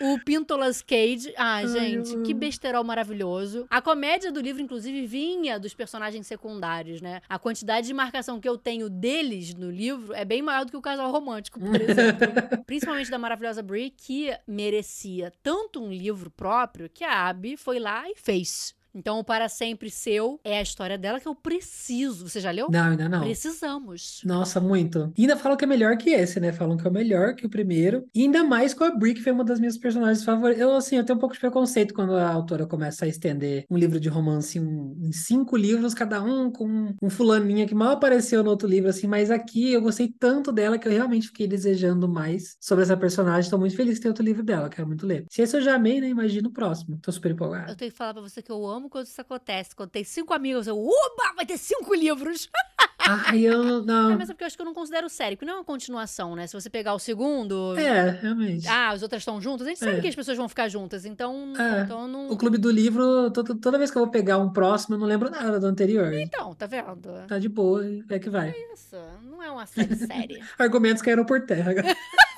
o Pintolas Cage. Ah, gente, que besterol maravilhoso. A comédia do livro, inclusive, vinha dos personagens secundários, né? A quantidade de marcação que eu tenho deles no livro é bem maior do que o casal romântico, por (laughs) exemplo. Principalmente da maravilhosa Brie, que merecia tanto um livro próprio que a Abby foi lá e fez. Então, o Para Sempre Seu é a história dela que eu preciso. Você já leu? Não, ainda não. Precisamos. Nossa, muito. E ainda falam que é melhor que esse, né? Falam que é melhor que o primeiro. E ainda mais com a Brie, que foi uma das minhas personagens favoritas. Eu, assim, eu tenho um pouco de preconceito quando a autora começa a estender um livro de romance em, em cinco livros, cada um com um fulaninha que mal apareceu no outro livro, assim. Mas aqui eu gostei tanto dela que eu realmente fiquei desejando mais sobre essa personagem. Tô muito feliz que tem outro livro dela, quero muito ler. Se esse eu já amei, né? Imagina o próximo. Tô super Eu empolgada. tenho que falar pra você que eu amo amo quando isso acontece. Quando tem cinco amigos, eu, oba, vai ter cinco livros. (laughs) Ai, eu não. É, mas é porque eu acho que eu não considero série, porque não é uma continuação, né? Se você pegar o segundo. É, realmente. Ah, as outras estão juntas, a gente sabe É. que as pessoas vão ficar juntas, então. É. Então não. O Clube do Livro, to- toda vez que eu vou pegar um próximo, eu não lembro nada do anterior. Então, tá vendo? Tá de boa, é que vai. Isso, não é uma série séria. (laughs) Argumentos caíram por terra. (laughs)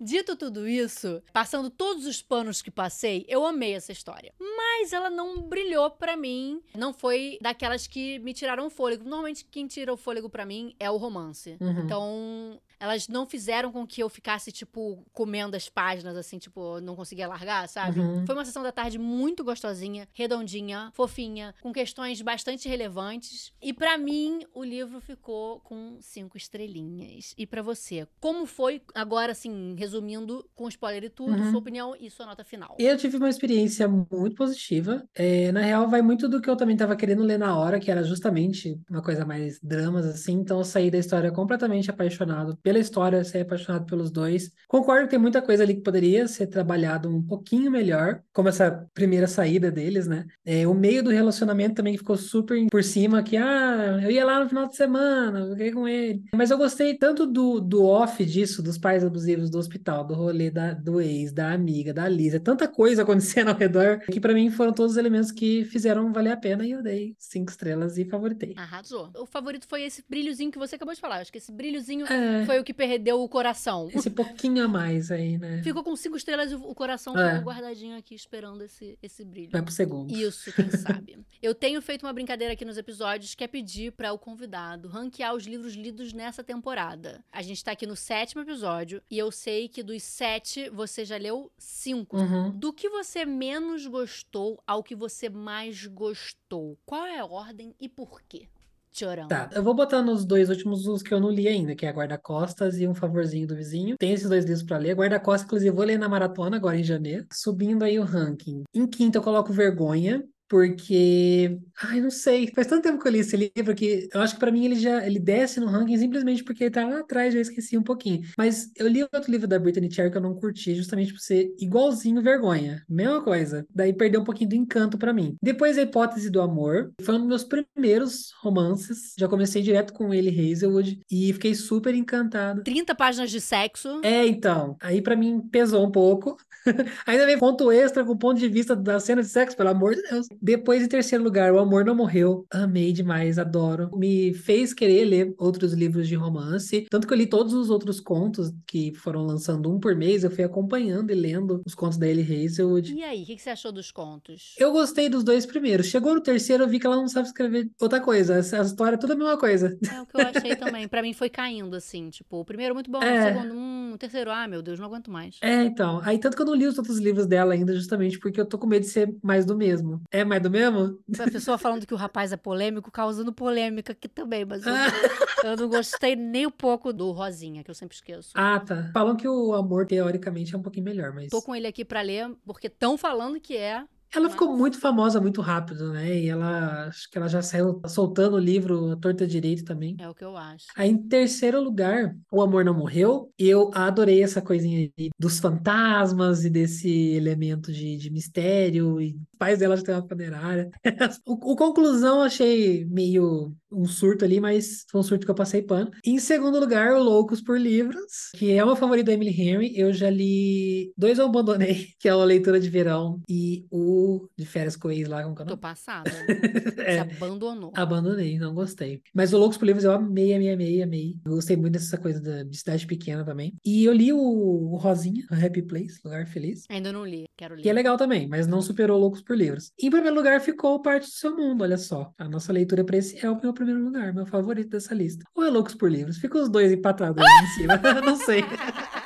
Dito tudo isso, passando todos os panos que passei, eu amei essa história. Mas ela não brilhou pra mim. Não foi daquelas que me tiraram o fôlego. Normalmente quem tira o fôlego pra mim é o romance. Uhum. Então, elas não fizeram com que eu ficasse, tipo, comendo as páginas, assim, tipo, não conseguia largar, sabe? Uhum. Foi uma sessão da tarde muito gostosinha, redondinha, fofinha, com questões bastante relevantes. E pra mim, o livro ficou com cinco estrelinhas. E pra você, como foi, agora, assim, resumindo, com spoiler e tudo, Uhum. sua opinião e sua nota final? Eu tive uma experiência muito positiva. É, na real, vai muito do que eu também estava querendo ler na hora, que era justamente uma coisa mais dramas, assim. Então, eu saí da história completamente apaixonado pela história, saí apaixonado pelos dois. Concordo que tem muita coisa ali que poderia ser trabalhado um pouquinho melhor, como essa primeira saída deles, né? É, o meio do relacionamento também ficou super por cima, que, ah, eu ia lá no final de semana, fiquei com ele. Mas eu gostei tanto do, do off disso, dos pais abusivos do hospital, do rolê da, do ex, da amiga, da Lisa. É Tanta coisa (laughs) acontecendo ao redor que pra mim foram todos os elementos que fizeram valer a pena e eu dei cinco estrelas e favoritei. Arrasou. O favorito foi esse brilhozinho que você acabou de falar. Eu Acho que esse brilhozinho É, foi o que perdeu o coração. esse pouquinho a mais aí, né? (laughs) Ficou com cinco estrelas e o coração É. ficou guardadinho aqui esperando esse, esse brilho. Vai pro segundo. Isso, quem (laughs) sabe. Eu tenho feito uma brincadeira aqui nos episódios que é pedir para o convidado ranquear os livros lidos nessa temporada. A gente tá aqui no sétimo episódio e eu sei que dos sete você já leu cinco. Uhum. Do que você menos gostou ao que você mais gostou? Qual é a ordem e por quê? Chorão. Tá, eu vou botar nos dois últimos os que eu não li ainda, que é Guarda-Costas e um favorzinho do vizinho. Tem esses dois livros pra ler. Guarda-Costas, inclusive, vou ler na maratona agora em janeiro. Subindo aí o ranking. Em quinto, eu coloco Vergonha. Porque, ai, não sei, faz tanto tempo que eu li esse livro que eu acho que pra mim ele já ele desce no ranking simplesmente porque ele tá lá atrás, já esqueci um pouquinho. Mas eu li outro livro da Brittany Cherry que eu não curti, justamente por ser igualzinho Vergonha, mesma coisa. Daí perdeu um pouquinho do encanto pra mim. Depois a Hipótese do Amor, foi um dos meus primeiros romances, já comecei direto com ele Hazelwood e fiquei super encantado. 30 páginas de sexo. É, então, aí pra mim pesou um pouco. (laughs) Ainda vem ponto extra com o ponto de vista da cena de sexo, pelo amor de Deus. Depois, em terceiro lugar, O Amor Não Morreu. Amei demais, adoro. Me fez querer ler outros livros de romance. Tanto que eu li todos os outros contos que foram lançando um por mês. Eu fui acompanhando e lendo os contos da Ellie Hazelwood. E aí, o que que você achou dos contos? Eu gostei dos dois primeiros. Chegou no terceiro, eu vi que ela não sabe escrever outra coisa. Essa história é tudo a mesma coisa. É o que eu achei também. Pra mim foi caindo, assim. Tipo, o primeiro muito bom, É. o segundo, hum, o terceiro, ah, meu Deus, não aguento mais. É, então. Aí tanto que eu não li os outros livros dela ainda, justamente porque eu tô com medo de ser mais do mesmo. É mais do mesmo? A pessoa falando que o rapaz é polêmico, causando polêmica aqui também, mas eu, (laughs) eu não gostei nem um pouco do Rosinha, que eu sempre esqueço. Ah, tá. Falam que o amor, teoricamente, é um pouquinho melhor, mas. Tô com ele aqui pra ler, porque estão falando que é. Ela ficou muito famosa muito rápido, né? E ela, acho que ela já saiu soltando o livro à torta direito também. É o que eu acho. Aí, em terceiro lugar, O Amor Não Morreu. Eu adorei essa coisinha aí dos fantasmas e desse elemento de, de mistério. E os pais dela já têm uma funerária. (laughs) o, o conclusão eu achei meio um surto ali, mas foi um surto que eu passei pano. Em segundo lugar, o Loucos por Livros, que é uma favorita da Emily Henry. Eu já li dois eu abandonei, (laughs) que é a leitura de verão e o de férias com o ex lá, como que é o Tô nome? passada. (laughs) É. Se abandonou. Abandonei, não gostei. Mas o Loucos por Livros eu amei, amei, amei, amei. Eu gostei muito dessa coisa da, de cidade pequena também. E eu li o, o Rosinha, o Happy Place, Lugar Feliz. Ainda não li, quero ler. Que é legal também, mas não superou Loucos por Livros. Em primeiro lugar ficou Parte do Seu Mundo, olha só. A nossa leitura para esse é o meu primeiro lugar, meu favorito dessa lista. Ou é Loucos por Livros? Ficam os dois empatados aí em cima. (laughs) não sei. (laughs)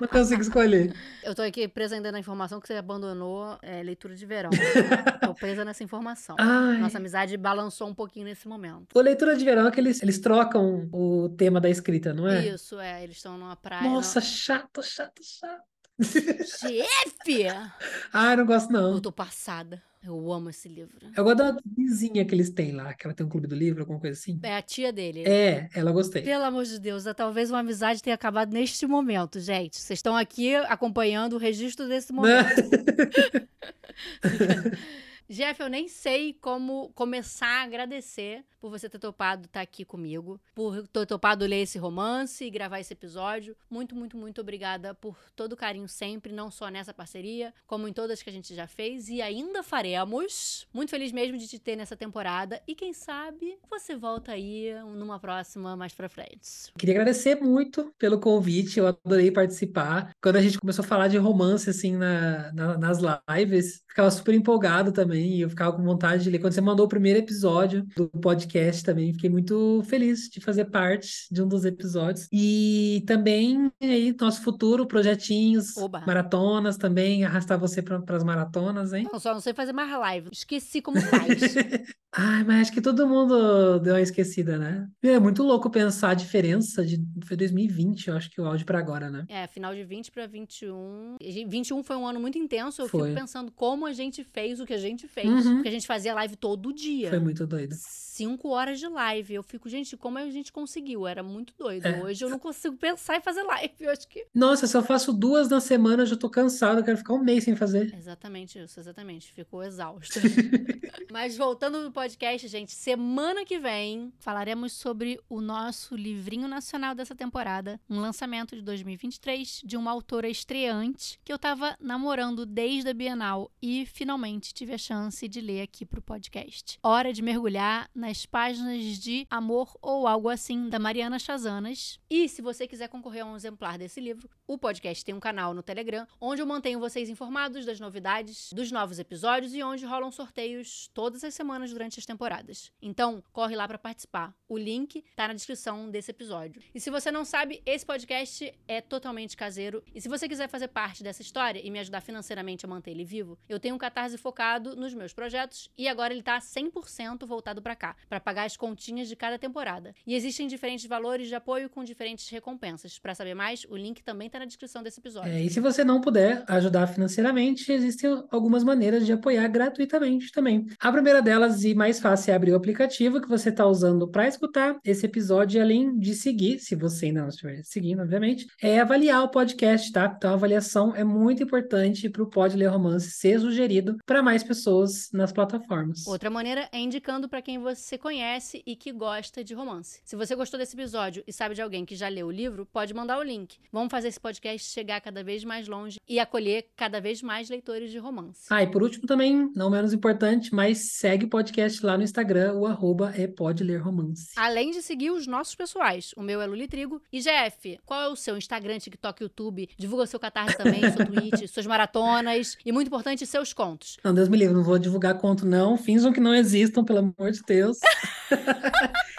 Não consigo escolher. Eu tô aqui presa ainda na informação que você abandonou é, leitura de verão. (laughs) tô presa nessa informação. Ai. Nossa amizade balançou um pouquinho nesse momento. O leitura de verão é que eles, eles trocam o tema da escrita, não é? Isso, é. Eles estão numa praia. Nossa, chato, chato, chato. não- Chefe! (laughs) Ai, não gosto não. Eu tô passada. Eu amo esse livro. Eu gosto da vizinha que eles têm lá, que ela tem um clube do livro, alguma coisa assim. É a tia dele. É, ela gostei. Pelo amor de Deus, é, talvez uma amizade tenha acabado neste momento, gente. Vocês estão aqui acompanhando o registro desse momento. (laughs) Jeff, eu nem sei como começar a agradecer por você ter topado estar aqui comigo, por ter topado ler esse romance e gravar esse episódio. Muito, muito, muito obrigada por todo o carinho sempre, não só nessa parceria, como em todas que a gente já fez e ainda faremos. Muito feliz mesmo de te ter nessa temporada e quem sabe você volta aí numa próxima mais pra frente. Queria agradecer muito pelo convite, eu adorei participar. Quando a gente começou a falar de romance assim na, na, nas lives, ficava super empolgado também, e eu ficava com vontade de ler. Quando você mandou o primeiro episódio do podcast, podcast também. Fiquei muito feliz de fazer parte de um dos episódios. E também aí, nosso futuro, projetinhos, Oba. maratonas também, arrastar você para as maratonas, hein? Não, só não sei fazer mais live. Esqueci como faz. (laughs) Ai, mas acho que todo mundo deu uma esquecida, né? É muito louco pensar a diferença de foi 2020, eu acho que o áudio para agora, né? É, final de 20 para 21. 21 foi um ano muito intenso. Eu foi. fico pensando como a gente fez o que a gente fez. Uhum. Porque a gente fazia live todo dia. Foi muito doido. Cinco horas de live. Eu fico, gente, como a gente conseguiu? Era muito doido. É. Hoje eu não consigo pensar em fazer live. (laughs) Eu acho que. Nossa, se eu faço duas na semana, eu já tô cansado. Eu quero ficar um mês sem fazer. Exatamente isso, exatamente. Ficou exausto. (laughs) Mas voltando no podcast, gente, semana que vem falaremos sobre o nosso livrinho nacional dessa temporada, um lançamento de 2023 de uma autora estreante que eu tava namorando desde a Bienal e finalmente tive a chance de ler aqui pro podcast. Hora de mergulhar nas páginas de Amor ou algo assim da Mariana Chazanas. E se você quiser concorrer a um exemplar desse livro, o podcast tem um canal no Telegram onde eu mantenho vocês informados das novidades, dos novos episódios e onde rolam sorteios todas as semanas durante as temporadas. Então, corre lá para participar. O link tá na descrição desse episódio. E se você não sabe, esse podcast é totalmente caseiro. E se você quiser fazer parte dessa história e me ajudar financeiramente a manter ele vivo, eu tenho um catarse focado nos meus projetos e agora ele tá 100% voltado para cá, para pagar as continhas de cada temporada. E existem diferentes valores de apoio com diferentes recompensas. Para saber mais, o link também tá na descrição desse episódio. É, e se você não puder ajudar financeiramente, existem algumas maneiras de apoiar gratuitamente também. A primeira delas e mais fácil é abrir o aplicativo que você está usando para escutar esse episódio, além de seguir, se você ainda não estiver seguindo, obviamente, é avaliar o podcast, tá? Então, a avaliação é muito importante para o Pode Ler Romance ser sugerido para mais pessoas nas plataformas. Outra maneira é indicando para quem você conhece e que gosta de romance. Se você gostou desse episódio e sabe de alguém que já leu o livro, pode mandar o link. Vamos fazer esse podcast chegar cada vez mais longe e acolher cada vez mais leitores de romance. Ah, e por último também, não menos importante, mas segue o podcast lá no Instagram, o arroba é Pode Ler Romance. Além de seguir os nossos pessoais, o meu é Luli Trigo. E GF, qual é o seu Instagram, TikTok, YouTube? Divulga seu catarse também, seu (laughs) tweet, suas maratonas e, muito importante, seus contos. Não, Deus me livre, não vou divulgar conto não, finjam que não existam, pelo amor de Deus. (laughs)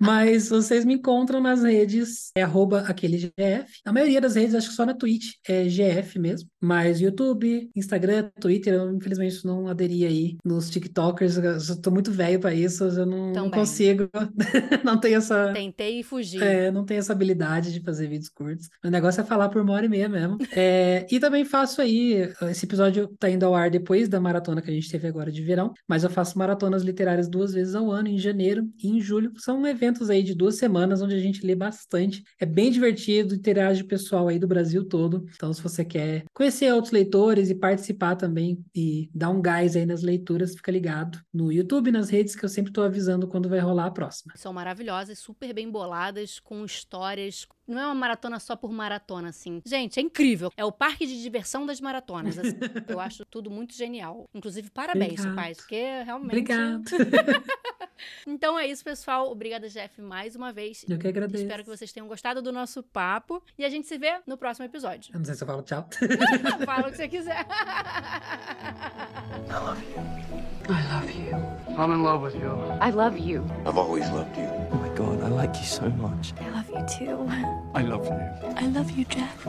Mas vocês me encontram nas redes, é arroba aquele GF. A maioria das redes, acho que só na Twitch é GF mesmo. Mas YouTube, Instagram, Twitter, eu infelizmente não aderi aí nos TikTokers. Eu tô muito velho para isso, eu não, não consigo. (laughs) não tenho essa. Tentei fugir. É, não tenho essa habilidade de fazer vídeos curtos. O negócio é falar por uma hora e meia mesmo. (laughs) É, e também faço aí. Esse episódio tá indo ao ar depois da maratona que a gente teve agora de verão. Mas eu faço maratonas literárias duas vezes ao ano, em janeiro e em julho. São eventos eventos aí de duas semanas onde a gente lê bastante. É bem divertido, interage o pessoal aí do Brasil todo. Então, se você quer conhecer outros leitores e participar também e dar um gás aí nas leituras, fica ligado no YouTube, nas redes, que eu sempre estou avisando quando vai rolar a próxima. São maravilhosas, super bem boladas, com histórias. Não é uma maratona só por maratona, assim. Gente, é incrível. É o parque de diversão das maratonas. Assim. (laughs) eu acho tudo muito genial. Inclusive, parabéns, Obrigado. pais, porque realmente. Obrigado. (laughs) então é isso, pessoal. Obrigada, Jeff, mais uma vez. Eu que agradeço. Espero que vocês tenham gostado do nosso papo. E a gente se vê no próximo episódio. Eu não sei se eu falo tchau. (laughs) Fala o que você quiser. I love you. I love you. I'm in love with you. I love you. I've always loved you. Oh my god, I like you so much. I love you too. I love you. I love you, Jeff.